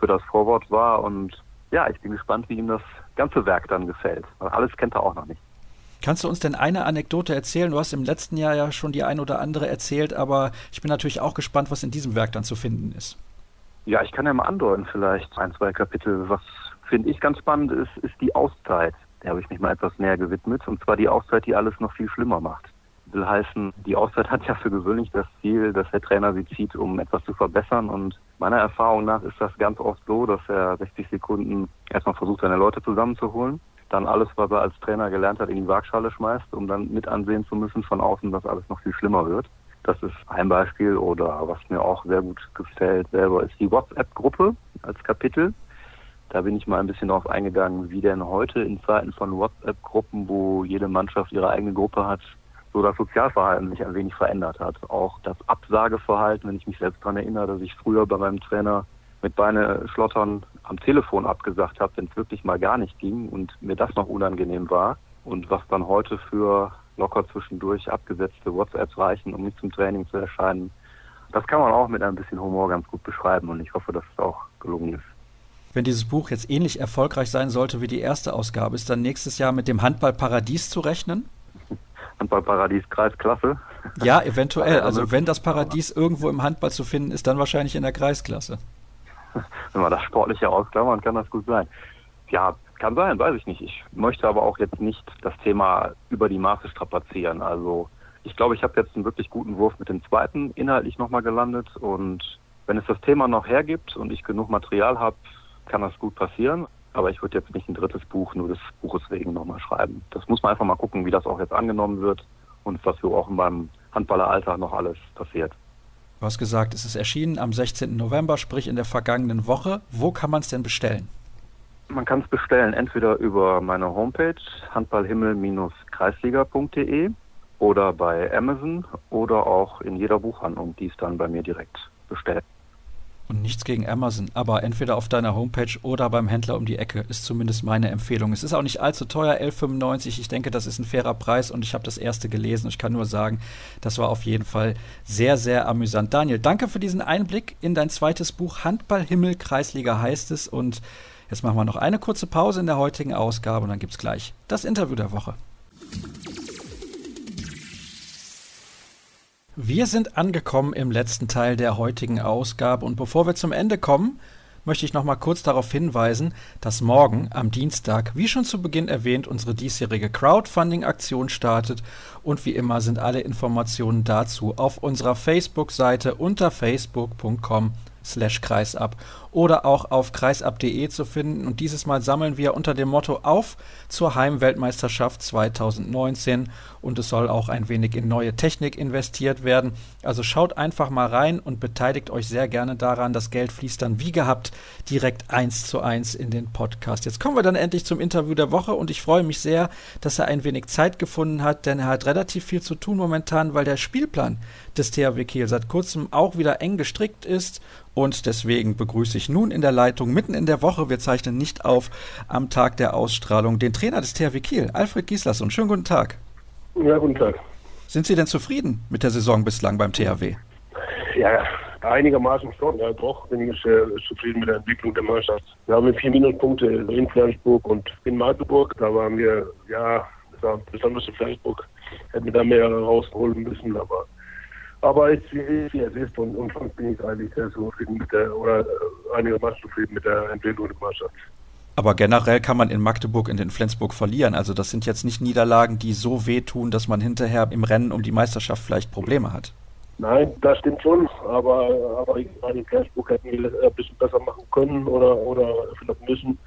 für das Vorwort war. Und ja, ich bin gespannt, wie ihm das ganze Werk dann gefällt. Weil alles kennt er auch noch nicht. Kannst du uns denn eine Anekdote erzählen? Du hast im letzten Jahr ja schon die ein oder andere erzählt, aber ich bin natürlich auch gespannt, was in diesem Werk dann zu finden ist. Ja, ich kann ja mal andeuten vielleicht ein, zwei Kapitel. Was finde ich ganz spannend ist, ist die Auszeit. Der habe ich mich mal etwas näher gewidmet. Und zwar die Auszeit, die alles noch viel schlimmer macht will heißen, die Auszeit hat ja für gewöhnlich das Ziel, dass der Trainer sie zieht, um etwas zu verbessern. Und meiner Erfahrung nach ist das ganz oft so, dass er 60 Sekunden erstmal versucht, seine Leute zusammenzuholen, dann alles, was er als Trainer gelernt hat, in die Waagschale schmeißt, um dann mit ansehen zu müssen von außen, dass alles noch viel schlimmer wird. Das ist ein Beispiel oder was mir auch sehr gut gefällt selber ist die WhatsApp-Gruppe als Kapitel. Da bin ich mal ein bisschen darauf eingegangen, wie denn heute in Zeiten von WhatsApp-Gruppen, wo jede Mannschaft ihre eigene Gruppe hat, so das Sozialverhalten sich ein wenig verändert hat. Auch das Absageverhalten, wenn ich mich selbst daran erinnere, dass ich früher bei meinem Trainer mit Beine schlottern am Telefon abgesagt habe, wenn es wirklich mal gar nicht ging und mir das noch unangenehm war. Und was dann heute für locker zwischendurch abgesetzte WhatsApps reichen, um nicht zum Training zu erscheinen. Das kann man auch mit ein bisschen Humor ganz gut beschreiben und ich hoffe, dass es auch gelungen ist. wenn dieses Buch jetzt ähnlich erfolgreich sein sollte wie die erste Ausgabe, ist dann nächstes Jahr mit dem Handballparadies zu rechnen? Handballparadies Kreisklasse? Ja, eventuell. Also wenn das Paradies irgendwo im Handball zu finden ist, dann wahrscheinlich in der Kreisklasse. Wenn man das Sportliche ausklammern, kann das gut sein. Ja, kann sein, weiß ich nicht. Ich möchte aber auch jetzt nicht das Thema über die Maße strapazieren. Also ich glaube, ich habe jetzt einen wirklich guten Wurf mit dem zweiten inhaltlich nochmal gelandet und wenn es das Thema noch hergibt und ich genug Material habe, kann das gut passieren. Aber ich würde jetzt nicht ein drittes Buch nur des Buches wegen nochmal schreiben. Das muss man einfach mal gucken, wie das auch jetzt angenommen wird und was so auch beim Handballeralltag noch alles passiert. Du hast gesagt, es ist erschienen am 16. November, sprich in der vergangenen Woche. Wo kann man es denn bestellen? Man kann es bestellen entweder über meine Homepage handballhimmel-kreisliga.de oder bei Amazon oder auch in jeder Buchhandlung, die es dann bei mir direkt bestellt. Und nichts gegen Amazon, aber entweder auf deiner Homepage oder beim Händler um die Ecke ist zumindest meine Empfehlung. Es ist auch nicht allzu teuer, 11,95. Ich denke, das ist ein fairer Preis und ich habe das erste gelesen. Ich kann nur sagen, das war auf jeden Fall sehr, sehr amüsant. Daniel, danke für diesen Einblick in dein zweites Buch Handballhimmel, Kreisliga heißt es. Und jetzt machen wir noch eine kurze Pause in der heutigen Ausgabe und dann gibt es gleich das Interview der Woche. Wir sind angekommen im letzten Teil der heutigen Ausgabe und bevor wir zum Ende kommen, möchte ich noch mal kurz darauf hinweisen, dass morgen am Dienstag, wie schon zu Beginn erwähnt, unsere diesjährige Crowdfunding-Aktion startet und wie immer sind alle Informationen dazu auf unserer Facebook-Seite unter facebook.com slash kreisab oder auch auf kreisab.de zu finden. Und dieses Mal sammeln wir unter dem Motto auf zur Heimweltmeisterschaft 2019 und es soll auch ein wenig in neue Technik investiert werden. Also schaut einfach mal rein und beteiligt euch sehr gerne daran. Das Geld fließt dann wie gehabt direkt eins zu eins in den Podcast. Jetzt kommen wir dann endlich zum Interview der Woche und ich freue mich sehr, dass er ein wenig Zeit gefunden hat, denn er hat relativ viel zu tun momentan, weil der Spielplan des THW Kiel seit kurzem auch wieder eng gestrickt ist und deswegen begrüße ich nun in der Leitung mitten in der Woche, wir zeichnen nicht auf, am Tag der Ausstrahlung, den Trainer des THW Kiel, Alfred Gieslasson. Schönen guten Tag. Ja, guten Tag. Sind Sie denn zufrieden mit der Saison bislang beim THW? Ja, einigermaßen schon. Ja, doch bin ich äh, zufrieden mit der Entwicklung der Mannschaft. Wir haben vier Minuspunkte in Flensburg und in Magdeburg. Da waren wir, ja, besonders in Flensburg, hätten wir da mehr rausholen müssen, aber aber es ist, wie es ist und, und sonst bin ich eigentlich sehr zufrieden mit der, oder äh, einigermaßen zufrieden mit der Entwicklung der Mannschaft. Aber generell kann man in Magdeburg und in Flensburg verlieren. Also das sind jetzt nicht Niederlagen, die so wehtun, dass man hinterher im Rennen um die Meisterschaft vielleicht Probleme hat. Nein, das stimmt schon, aber, aber in Flensburg hätten wir ein bisschen besser machen können oder, oder vielleicht müssen.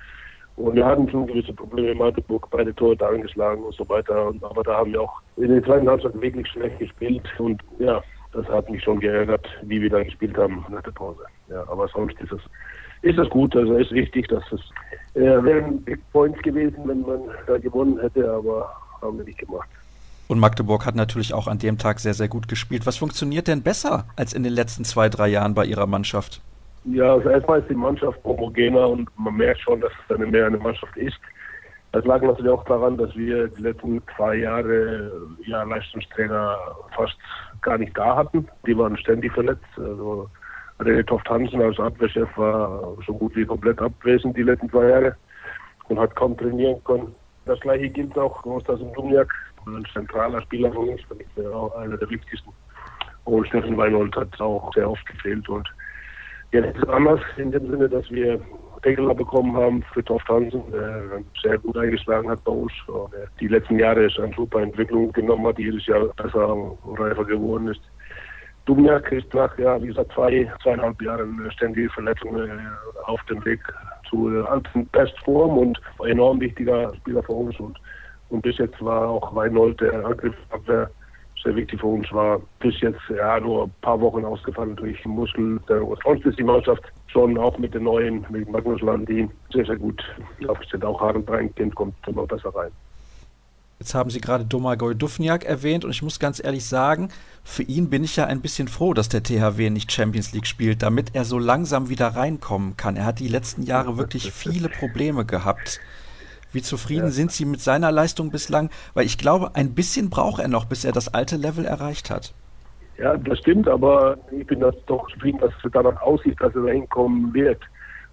Und wir hatten schon gewisse Probleme in Magdeburg, beide Tore da angeschlagen und so weiter. Aber da haben wir auch in den zweiten Halbzeit wirklich schlecht gespielt. Und ja, das hat mich schon geärgert, wie wir da gespielt haben nach der Pause. Ja, aber sonst ist es, ist es gut. Also es ist wichtig, dass es äh, wären Big Points gewesen, wenn man da gewonnen hätte, aber haben wir nicht gemacht. Und Magdeburg hat natürlich auch an dem Tag sehr, sehr gut gespielt. Was funktioniert denn besser als in den letzten zwei, drei Jahren bei Ihrer Mannschaft? Ja, also erstmal ist die Mannschaft homogener und man merkt schon, dass es eine mehr eine Mannschaft ist. Das lag natürlich auch daran, dass wir die letzten zwei Jahre ja, Leistungsträger fast gar nicht da hatten. Die waren ständig verletzt. Also René Toft Hansen als Abwehrchef war so gut wie komplett abwesend die letzten zwei Jahre und hat kaum trainieren können. Das gleiche gilt auch Kostas Dumjak, ein zentraler Spieler von uns, auch einer der wichtigsten. Und Steffen Weinhold hat auch sehr oft gefehlt. Und jetzt ist es anders in dem Sinne, dass wir Tegeler bekommen haben für Toft Hansen, der sehr gut eingeschlagen hat bei uns. Der die letzten Jahre eine super Entwicklung genommen hat, jedes Jahr besser und reifer geworden ist. Dubniak ist nach, ja, wie gesagt, zwei, zweieinhalb Jahren ständige Verletzungen äh, auf dem Weg zu alten Bestform und enorm wichtiger Spieler für uns. Und, und bis jetzt war auch Weinhold der Angriffsabwehr sehr wichtig für uns war. Bis jetzt ja nur ein paar Wochen ausgefallen durch Muskel. Sonst ist die Mannschaft schon auch mit den neuen, mit Magnus Landin, sehr, sehr gut aufgestellt. Auch Breinkind kommt immer besser rein. Jetzt haben Sie gerade Domagoj Dufniak erwähnt und ich muss ganz ehrlich sagen, für ihn bin ich ja ein bisschen froh, dass der THW nicht Champions League spielt, damit er so langsam wieder reinkommen kann. Er hat die letzten Jahre wirklich viele Probleme gehabt. Wie zufrieden ja. sind Sie mit seiner Leistung bislang? Weil ich glaube, ein bisschen braucht er noch, bis er das alte Level erreicht hat. Ja, das stimmt, aber ich bin das doch zufrieden, dass es danach aussieht, dass er da hinkommen wird.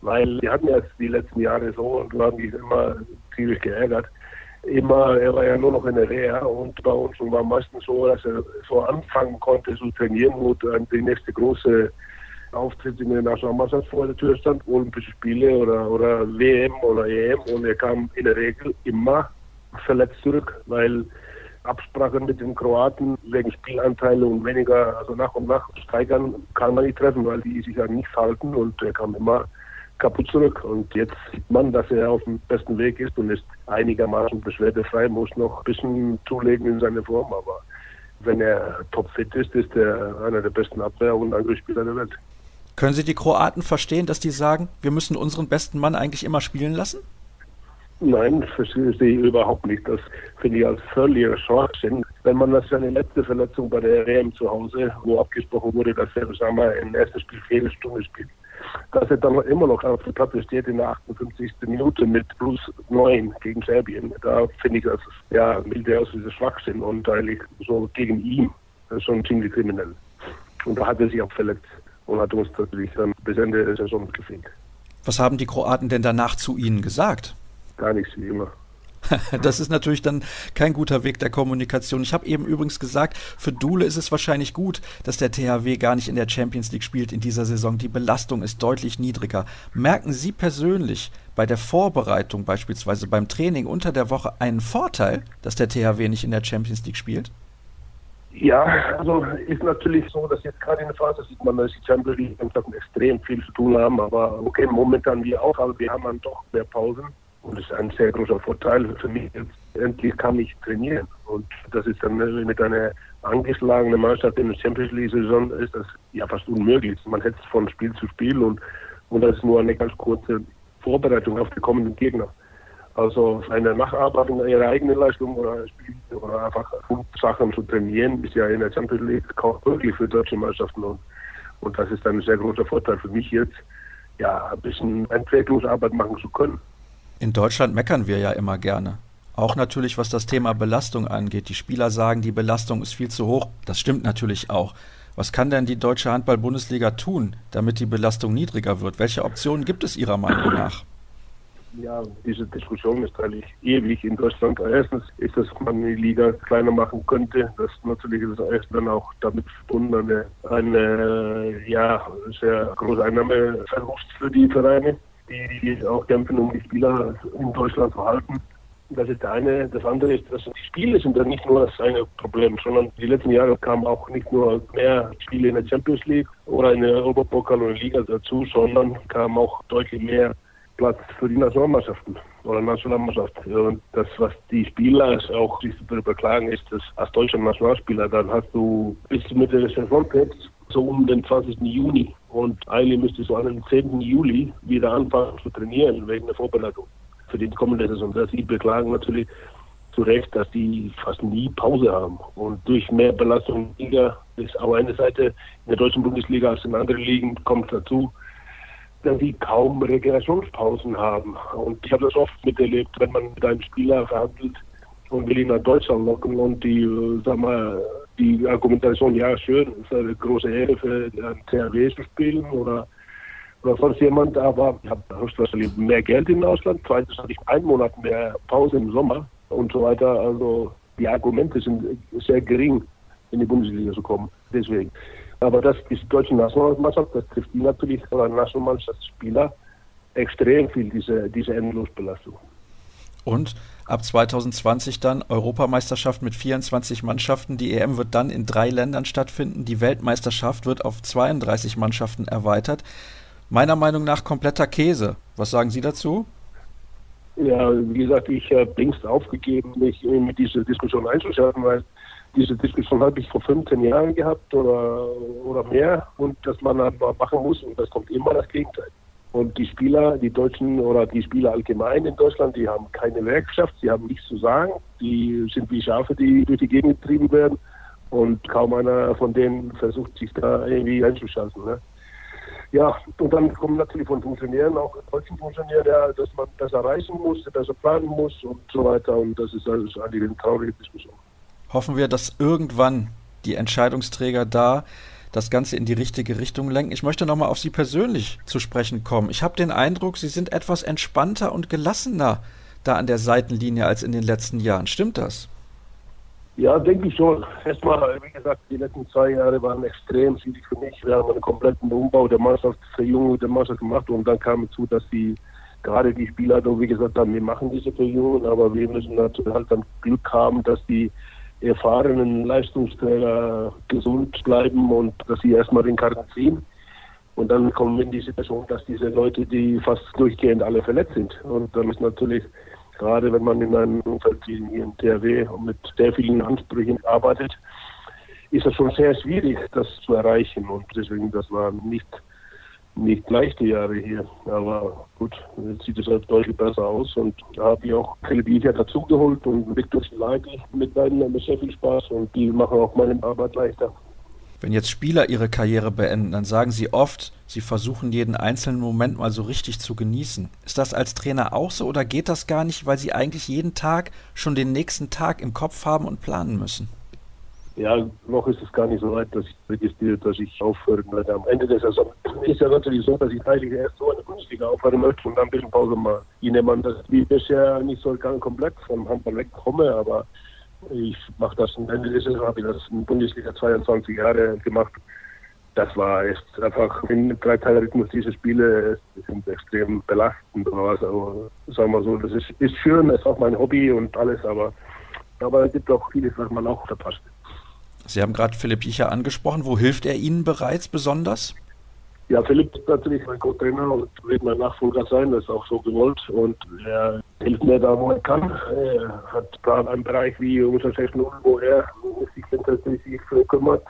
weil wir hatten ja die letzten Jahre so und waren die immer ziemlich geärgert. Immer, er war ja nur noch in der Reha und bei uns war meistens so, dass er so anfangen konnte zu trainieren, dann die nächste große Auftritt in der Nationalmannschaft vor der Tür stand, Olympische Spiele oder, oder WM oder EM und er kam in der Regel immer verletzt zurück, weil Absprachen mit den Kroaten wegen Spielanteile und weniger, also nach und nach steigern, kann man nicht treffen, weil die sich an nichts halten und er kam immer kaputt zurück. Und jetzt sieht man, dass er auf dem besten Weg ist und ist einigermaßen beschwerdefrei, muss noch ein bisschen zulegen in seine Form, aber wenn er topfit ist, ist er einer der besten Abwehr- und Angriffsspieler der Welt. Können Sie die Kroaten verstehen, dass die sagen, wir müssen unseren besten Mann eigentlich immer spielen lassen? Nein, verstehe ich überhaupt nicht. Das finde ich als völliger Schwachsinn. Wenn man das seine letzte Verletzung bei der WM zu Hause, wo abgesprochen wurde, dass er wir, im ersten Spiel vier Stunden spielt, dass er dann immer noch auf der Platte steht in der 58. Minute mit plus 9 gegen Serbien. Da finde ich das ja milde aus dieser Schwachsinn und eigentlich so gegen ihn das ist schon ziemlich kriminell. Und da hat er sich auch verletzt und hat uns natürlich dann bis Ende der Saison gefehlt. Was haben die Kroaten denn danach zu Ihnen gesagt? Gar nichts wie immer. Das ist natürlich dann kein guter Weg der Kommunikation. Ich habe eben übrigens gesagt, für Dule ist es wahrscheinlich gut, dass der THW gar nicht in der Champions League spielt in dieser Saison. Die Belastung ist deutlich niedriger. Merken Sie persönlich bei der Vorbereitung, beispielsweise beim Training unter der Woche, einen Vorteil, dass der THW nicht in der Champions League spielt? Ja, also ist natürlich so, dass jetzt gerade in der Phase sieht man, dass die Champions League extrem viel zu tun haben. Aber okay, momentan wir auch, aber wir haben dann doch mehr Pausen. Und das ist ein sehr großer Vorteil für mich. Endlich kann ich trainieren. Und das ist dann mit einer angeschlagenen Mannschaft in der Champions League-Saison ist das ja fast unmöglich. Man es von Spiel zu Spiel und, und das ist nur eine ganz kurze Vorbereitung auf die kommenden Gegner. Also eine Nacharbeitung ihrer eigenen Leistung oder Spiel oder einfach Sachen zu trainieren, ist ja in der Champions League kaum möglich für deutsche Mannschaften. Und, und das ist ein sehr großer Vorteil für mich jetzt, ja, ein bisschen Entwicklungsarbeit machen zu können. In Deutschland meckern wir ja immer gerne. Auch natürlich, was das Thema Belastung angeht. Die Spieler sagen, die Belastung ist viel zu hoch. Das stimmt natürlich auch. Was kann denn die deutsche Handball-Bundesliga tun, damit die Belastung niedriger wird? Welche Optionen gibt es Ihrer Meinung nach? Ja, diese Diskussion ist eigentlich ewig in Deutschland. Erstens ist, dass man die Liga kleiner machen könnte. Das natürlich ist erst dann auch damit verbunden eine, eine ja, sehr große Einnahmeverlust für die Vereine die, auch kämpfen, um die Spieler in Deutschland zu halten. Das ist das eine. Das andere ist, dass die Spiele sind dann nicht nur das eine Problem, sondern die letzten Jahre kamen auch nicht nur mehr Spiele in der Champions League oder in der Europapokal oder Liga dazu, sondern kam auch deutlich mehr Platz für die Nationalmannschaften oder Nationalmannschaft. Und das, was die Spieler auch sich darüber klagen, ist, dass als deutscher Nationalspieler dann hast du bis Mitte der Saison so um den 20. Juni. Und eigentlich müsste so an dem 10. Juli wieder anfangen zu trainieren wegen der Vorbereitung für die kommende Saison. Das sie beklagen natürlich zu Recht, dass die fast nie Pause haben. Und durch mehr Belastung in der Liga ist auf einer Seite in der deutschen Bundesliga als in anderen Ligen kommt dazu, dass sie kaum Regulationspausen haben. Und ich habe das oft miterlebt, wenn man mit einem Spieler verhandelt und will ihn nach Deutschland locken und die, äh, sag mal, die Argumentation, ja schön, es ist eine große Ehre für ein CRW zu spielen oder, oder sonst jemand, aber ich habe höchstwahrscheinlich mehr Geld im Ausland, zweitens hatte ich einen Monat mehr Pause im Sommer und so weiter. Also die Argumente sind sehr gering, in die Bundesliga zu kommen. Deswegen. Aber das ist die deutsche Nationalmannschaft, das trifft die natürlich, oder Nationalmannschaftsspieler, extrem viel, diese, diese Endlosbelastung. Und ab 2020 dann Europameisterschaft mit 24 Mannschaften. Die EM wird dann in drei Ländern stattfinden. Die Weltmeisterschaft wird auf 32 Mannschaften erweitert. Meiner Meinung nach kompletter Käse. Was sagen Sie dazu? Ja, wie gesagt, ich habe längst aufgegeben, mich mit dieser Diskussion einzuschalten, weil diese Diskussion habe ich vor 15 Jahren gehabt oder, oder mehr und dass man dann machen muss und das kommt immer das Gegenteil. Und die Spieler, die Deutschen oder die Spieler allgemein in Deutschland, die haben keine Werkschaft, sie haben nichts zu sagen. Die sind wie Schafe, die durch die Gegend getrieben werden. Und kaum einer von denen versucht, sich da irgendwie einzuschalten. Ne? Ja, und dann kommen natürlich von Funktionären, auch deutschen Funktionären, ja, dass man besser reisen muss, besser planen muss und so weiter. Und das ist also eigentlich eine traurige Diskussion. Hoffen wir, dass irgendwann die Entscheidungsträger da das Ganze in die richtige Richtung lenken. Ich möchte nochmal auf Sie persönlich zu sprechen kommen. Ich habe den Eindruck, Sie sind etwas entspannter und gelassener da an der Seitenlinie als in den letzten Jahren. Stimmt das? Ja, denke ich schon. Erstmal, wie gesagt, die letzten zwei Jahre waren extrem schwierig für mich. Wir haben einen kompletten Umbau der Mannschaft, Verjüngung der Mannschaft gemacht und dann kam hinzu, dass die gerade die Spieler, wie gesagt haben, wir machen diese Verjüngung, aber wir müssen halt dann Glück haben, dass die erfahrenen Leistungsträger gesund bleiben und dass sie erstmal den Karten ziehen. Und dann kommen wir in die Situation, dass diese Leute, die fast durchgehend alle verletzt sind. Und dann ist natürlich Gerade wenn man in einem Umfeld wie hier in THW mit sehr vielen Ansprüchen arbeitet, ist es schon sehr schwierig, das zu erreichen. Und deswegen, das waren nicht, nicht leichte Jahre hier. Aber gut, jetzt sieht es halt deutlich besser aus. Und da habe ich auch Philipp Ilja dazugeholt und Viktor Schleigel mit beiden haben sehr viel Spaß und die machen auch meine Arbeit leichter. Wenn jetzt Spieler ihre Karriere beenden, dann sagen sie oft, sie versuchen jeden einzelnen Moment mal so richtig zu genießen. Ist das als Trainer auch so oder geht das gar nicht, weil sie eigentlich jeden Tag schon den nächsten Tag im Kopf haben und planen müssen? Ja, noch ist es gar nicht so weit, dass ich registriere, dass ich aufhören werde. Am Ende der Saison ist ja natürlich so, dass ich eigentlich erst so eine Bundesliga aufhören möchte und dann ein bisschen Pause mal. Ich nehme an, dass ich bisher nicht so ganz komplett vom Handball wegkomme, aber ich mache das am Ende des Saison, habe ich das in Bundesliga 22 Jahre gemacht. Das war echt einfach in Dreiteilrhythmus diese Spiele sind extrem belastend. Also, sagen wir so, das ist, ist schön, ist auch mein Hobby und alles, aber, aber es gibt auch vieles, was man auch verpasst. Sie haben gerade Philipp Jicher angesprochen. Wo hilft er Ihnen bereits besonders? Ja, Philipp ist natürlich mein Co-Trainer und wird mein Nachfolger sein, das ist auch so gewollt. Und er hilft mir da, wo er kann. Er hat gerade einen Bereich wie unser 6.0, wo er sich intensiv kümmert.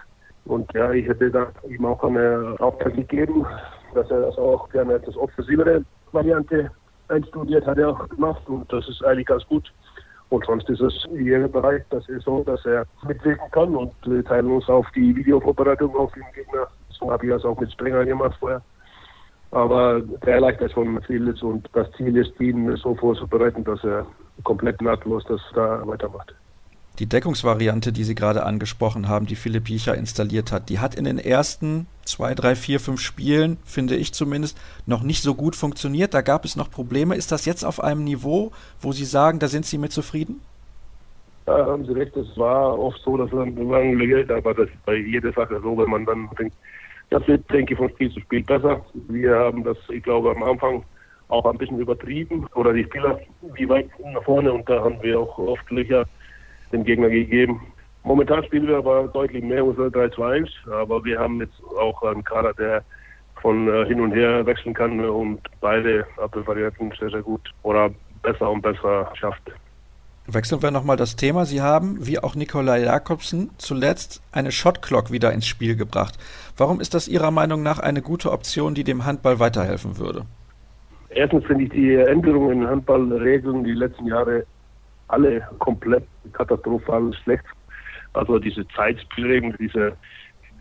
Und ja, ich hätte da ihm auch eine Auftrag gegeben, dass er das auch gerne etwas offensivere Variante einstudiert, hat er auch gemacht und das ist eigentlich ganz gut. Und sonst ist es in jedem Bereich, das ist so, dass er mitwirken kann und wir teilen uns auf die Videovorbereitung auf den Gegner so habe ich das auch mit Springer gemacht vorher. Aber der erleichtert schon vieles und das Ziel ist, ihn so vorzubereiten, dass er komplett nahtlos das da weitermacht. Die Deckungsvariante, die Sie gerade angesprochen haben, die Philipp Jicher installiert hat, die hat in den ersten zwei, drei, vier, fünf Spielen, finde ich zumindest, noch nicht so gut funktioniert. Da gab es noch Probleme. Ist das jetzt auf einem Niveau, wo Sie sagen, da sind Sie mit zufrieden? Da haben Sie recht, es war oft so, dass man lange Geld, aber das ist bei jeder Sache so, wenn man dann denkt, das wird, denke ich, von Spiel zu Spiel besser. Wir haben das, ich glaube, am Anfang auch ein bisschen übertrieben oder die Spieler, wie weit nach vorne und da haben wir auch oft Löcher dem Gegner gegeben. Momentan spielen wir aber deutlich mehr unser 3-2-1, aber wir haben jetzt auch einen Kader, der von äh, hin und her wechseln kann und beide Abwehrvarianten sehr, sehr gut oder besser und besser schafft. Wechseln wir nochmal das Thema. Sie haben, wie auch Nikolai Jakobsen, zuletzt eine Shotclock wieder ins Spiel gebracht. Warum ist das Ihrer Meinung nach eine gute Option, die dem Handball weiterhelfen würde? Erstens finde ich die Änderungen in Handballregeln die letzten Jahre alle komplett katastrophal schlecht. Also diese Zeitspielregeln, diese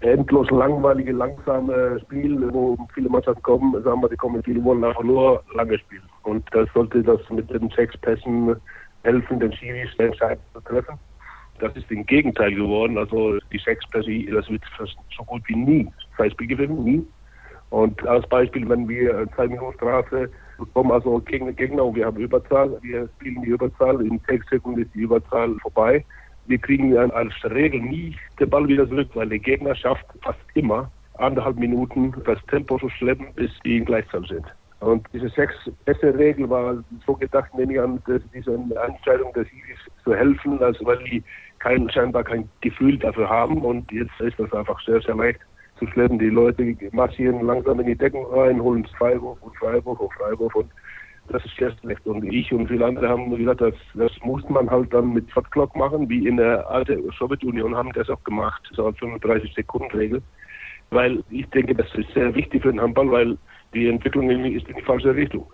endlos langweilige, langsame Spiel, wo viele Mannschaften kommen, sagen wir, die kommen, viele wollen einfach nur lange spielen. Und das sollte das mit den sechs Pässen helfen, den Schiris Entscheidung zu treffen. Das ist im Gegenteil geworden. Also die Sechspässe, das wird so gut wie nie Freispiel gewinnen, nie. Und als Beispiel, wenn wir zwei Minuten Strafe bekommen, also gegen und wir haben Überzahl, wir spielen die Überzahl, in sechs Sekunden ist die Überzahl vorbei. Wir kriegen als Regel nie den Ball wieder zurück, weil der Gegner schafft fast immer anderthalb Minuten das Tempo zu schleppen, bis die in Gleichzahl sind. Und diese sechs beste Regel war so gedacht, nehme ich an, diese Entscheidung des Iris zu helfen, also weil die kein, scheinbar kein Gefühl dafür haben. Und jetzt ist das einfach sehr, sehr leicht zu schleppen. Die Leute marschieren langsam in die Decken rein, holen Freiwurf und Freiwurf und Freiwurf und das ist sehr schlecht. Und ich und viele andere haben gesagt, das, das muss man halt dann mit Shotclock machen, wie in der alten Sowjetunion haben das auch gemacht, so eine 35 Sekunden Regel. Weil ich denke, das ist sehr wichtig für den Handball, weil die Entwicklung ist in die falsche Richtung.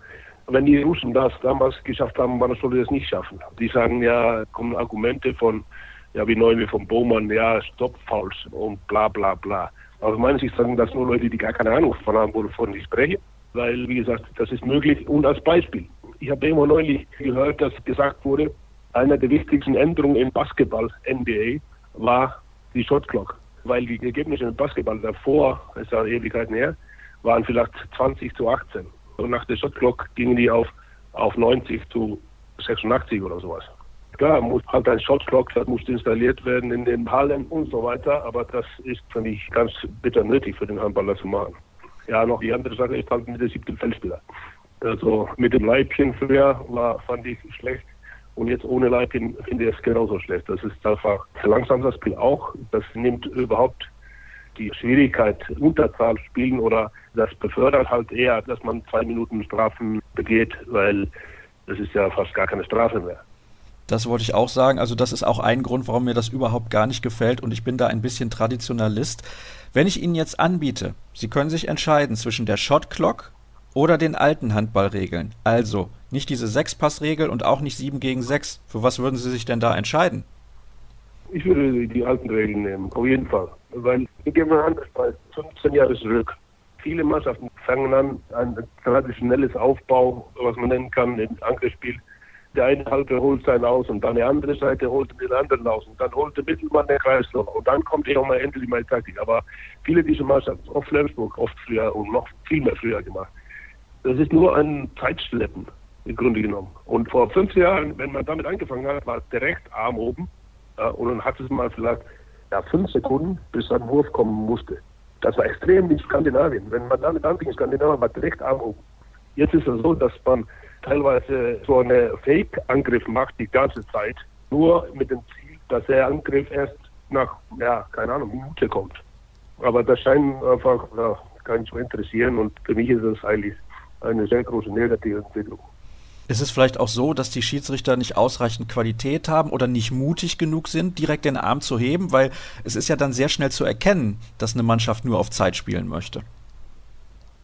Wenn die Russen das damals geschafft haben, warum sollen sie das nicht schaffen? Die sagen ja, kommen Argumente von, ja, wie neu wir von Bowman, ja, Stopp, Fouls und bla bla bla. Aus meiner Sicht sagen das nur Leute, die gar keine Ahnung von haben, wovon ich spreche. Weil, wie gesagt, das ist möglich. Und als Beispiel, ich habe immer neulich gehört, dass gesagt wurde, eine der wichtigsten Änderungen im Basketball, NBA, war die Shot Clock. weil die Ergebnisse im Basketball davor, das ist ja Ewigkeiten her, waren vielleicht 20 zu 18. Und nach der Shotclock gingen die auf, auf 90 zu 86 oder sowas. Klar, muss halt ein Shotclock, das muss installiert werden in den Hallen und so weiter, aber das ist für mich ganz bitter nötig für den Handballer zu machen. Ja, noch die andere Sache ist halt mit der siebten Feldspieler. Also mit dem Leibchen früher war, fand ich schlecht. Und jetzt ohne Leibchen finde ich es genauso schlecht. Das ist einfach verlangsamt das Spiel auch. Das nimmt überhaupt die Schwierigkeit, Unterzahl spielen oder das befördert halt eher, dass man zwei Minuten Strafen begeht, weil das ist ja fast gar keine Strafe mehr. Das wollte ich auch sagen. Also das ist auch ein Grund, warum mir das überhaupt gar nicht gefällt und ich bin da ein bisschen Traditionalist. Wenn ich Ihnen jetzt anbiete, Sie können sich entscheiden zwischen der Shot Clock oder den alten Handballregeln. Also nicht diese Sechs-Pass-Regel und auch nicht sieben gegen sechs. Für was würden Sie sich denn da entscheiden? Ich würde die alten Regeln nehmen, auf jeden Fall. Weil, ich gebe mal an, bei 15 Jahre zurück. Viele Mannschaften fangen an, ein traditionelles Aufbau, was man nennen kann, ein Angriffsspiel. Der eine Halbe holt seinen aus und dann die andere Seite holt den anderen aus und dann holt der Mittelmann den Kreislauf und dann kommt auch mal endlich mal Taktik. Aber viele dieser Mannschaften, auch Flensburg oft früher und noch viel mehr früher gemacht, das ist nur ein Zeitschleppen im Grunde genommen. Und vor fünf Jahren, wenn man damit angefangen hat, war direkt Arm oben ja, und dann hat es mal vielleicht ja, fünf Sekunden, bis ein Wurf kommen musste. Das war extrem in Skandinavien. Wenn man damit anfing in Skandinavien, war direkt Arm oben. Jetzt ist es so, dass man teilweise so einen Fake-Angriff macht die ganze Zeit, nur mit dem Ziel, dass der Angriff erst nach, ja, keine Ahnung, Minute kommt. Aber das scheint einfach ja, keinen zu interessieren und für mich ist es eigentlich eine sehr große negative Entwicklung. Ist es vielleicht auch so, dass die Schiedsrichter nicht ausreichend Qualität haben oder nicht mutig genug sind, direkt den Arm zu heben? Weil es ist ja dann sehr schnell zu erkennen, dass eine Mannschaft nur auf Zeit spielen möchte.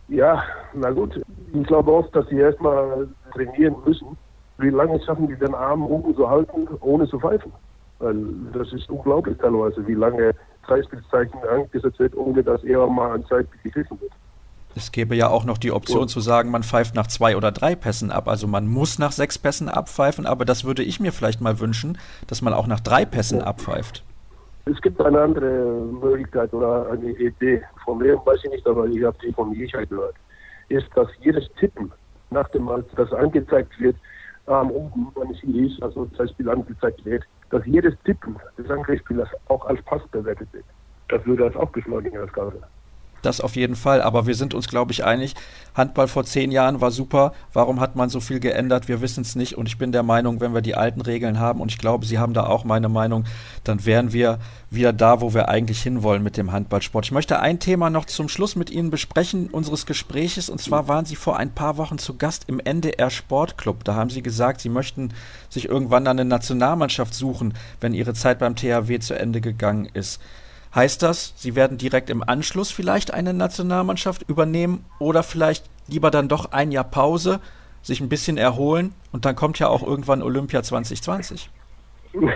Ja, na gut. Ich glaube oft, dass sie erstmal trainieren müssen. Wie lange schaffen die den Arm oben zu halten, ohne zu pfeifen? Weil das ist unglaublich teilweise, wie lange Zeitspielzeichen angesetzt wird, ohne dass eher mal ein Zeitspiel gegriffen wird. Es gäbe ja auch noch die Option zu sagen, man pfeift nach zwei oder drei Pässen ab. Also man muss nach sechs Pässen abpfeifen, aber das würde ich mir vielleicht mal wünschen, dass man auch nach drei Pässen ja. abpfeift. Es gibt eine andere Möglichkeit oder eine Idee, von wem weiß ich nicht, aber ich habe die von Michael gehört, ist, dass jedes Tippen nach dem Mal, das angezeigt wird, ähm, oben, wenn es hier ist, also das Spiel angezeigt wird, dass jedes Tippen des Angriffsspielers auch als Pass bewertet wird. Das würde das auch beschleunigen, das Ganze das auf jeden Fall. Aber wir sind uns, glaube ich, einig, Handball vor zehn Jahren war super. Warum hat man so viel geändert? Wir wissen es nicht. Und ich bin der Meinung, wenn wir die alten Regeln haben, und ich glaube, Sie haben da auch meine Meinung, dann wären wir wieder da, wo wir eigentlich hinwollen mit dem Handballsport. Ich möchte ein Thema noch zum Schluss mit Ihnen besprechen, unseres Gespräches. Und zwar waren Sie vor ein paar Wochen zu Gast im NDR Sportclub. Da haben Sie gesagt, Sie möchten sich irgendwann eine Nationalmannschaft suchen, wenn Ihre Zeit beim THW zu Ende gegangen ist. Heißt das, Sie werden direkt im Anschluss vielleicht eine Nationalmannschaft übernehmen oder vielleicht lieber dann doch ein Jahr Pause, sich ein bisschen erholen und dann kommt ja auch irgendwann Olympia 2020?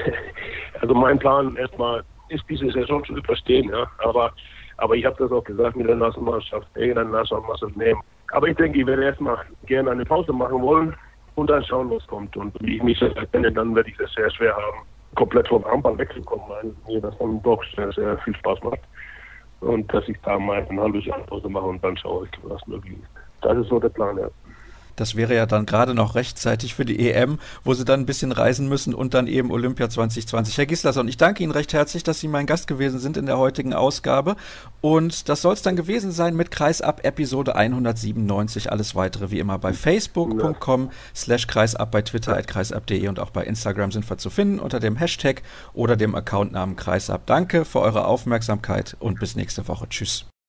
Also mein Plan erstmal ist diese Saison zu überstehen, ja. Aber, aber ich habe das auch gesagt mit der Nationalmannschaft, irgendeine Nationalmannschaft nehmen. Aber ich denke, ich werde erstmal gerne eine Pause machen wollen und dann schauen, was kommt. Und wie ich mich erkenne, dann werde ich das sehr schwer haben komplett vom Armband wegzukommen, weil mir das dann doch sehr, sehr viel Spaß macht. Und dass ich da mal ein halbes Jahr Pause mache und dann schaue ich, was möglich ist. Das ist so der Plan, ja. Das wäre ja dann gerade noch rechtzeitig für die EM, wo sie dann ein bisschen reisen müssen und dann eben Olympia 2020. Herr Gislason, ich danke Ihnen recht herzlich, dass Sie mein Gast gewesen sind in der heutigen Ausgabe. Und das soll es dann gewesen sein mit Kreisab Episode 197. Alles weitere wie immer bei facebook.com slash kreisab, bei Twitter at kreisab.de und auch bei Instagram sind wir zu finden unter dem Hashtag oder dem Accountnamen Kreisab. Danke für eure Aufmerksamkeit und bis nächste Woche. Tschüss.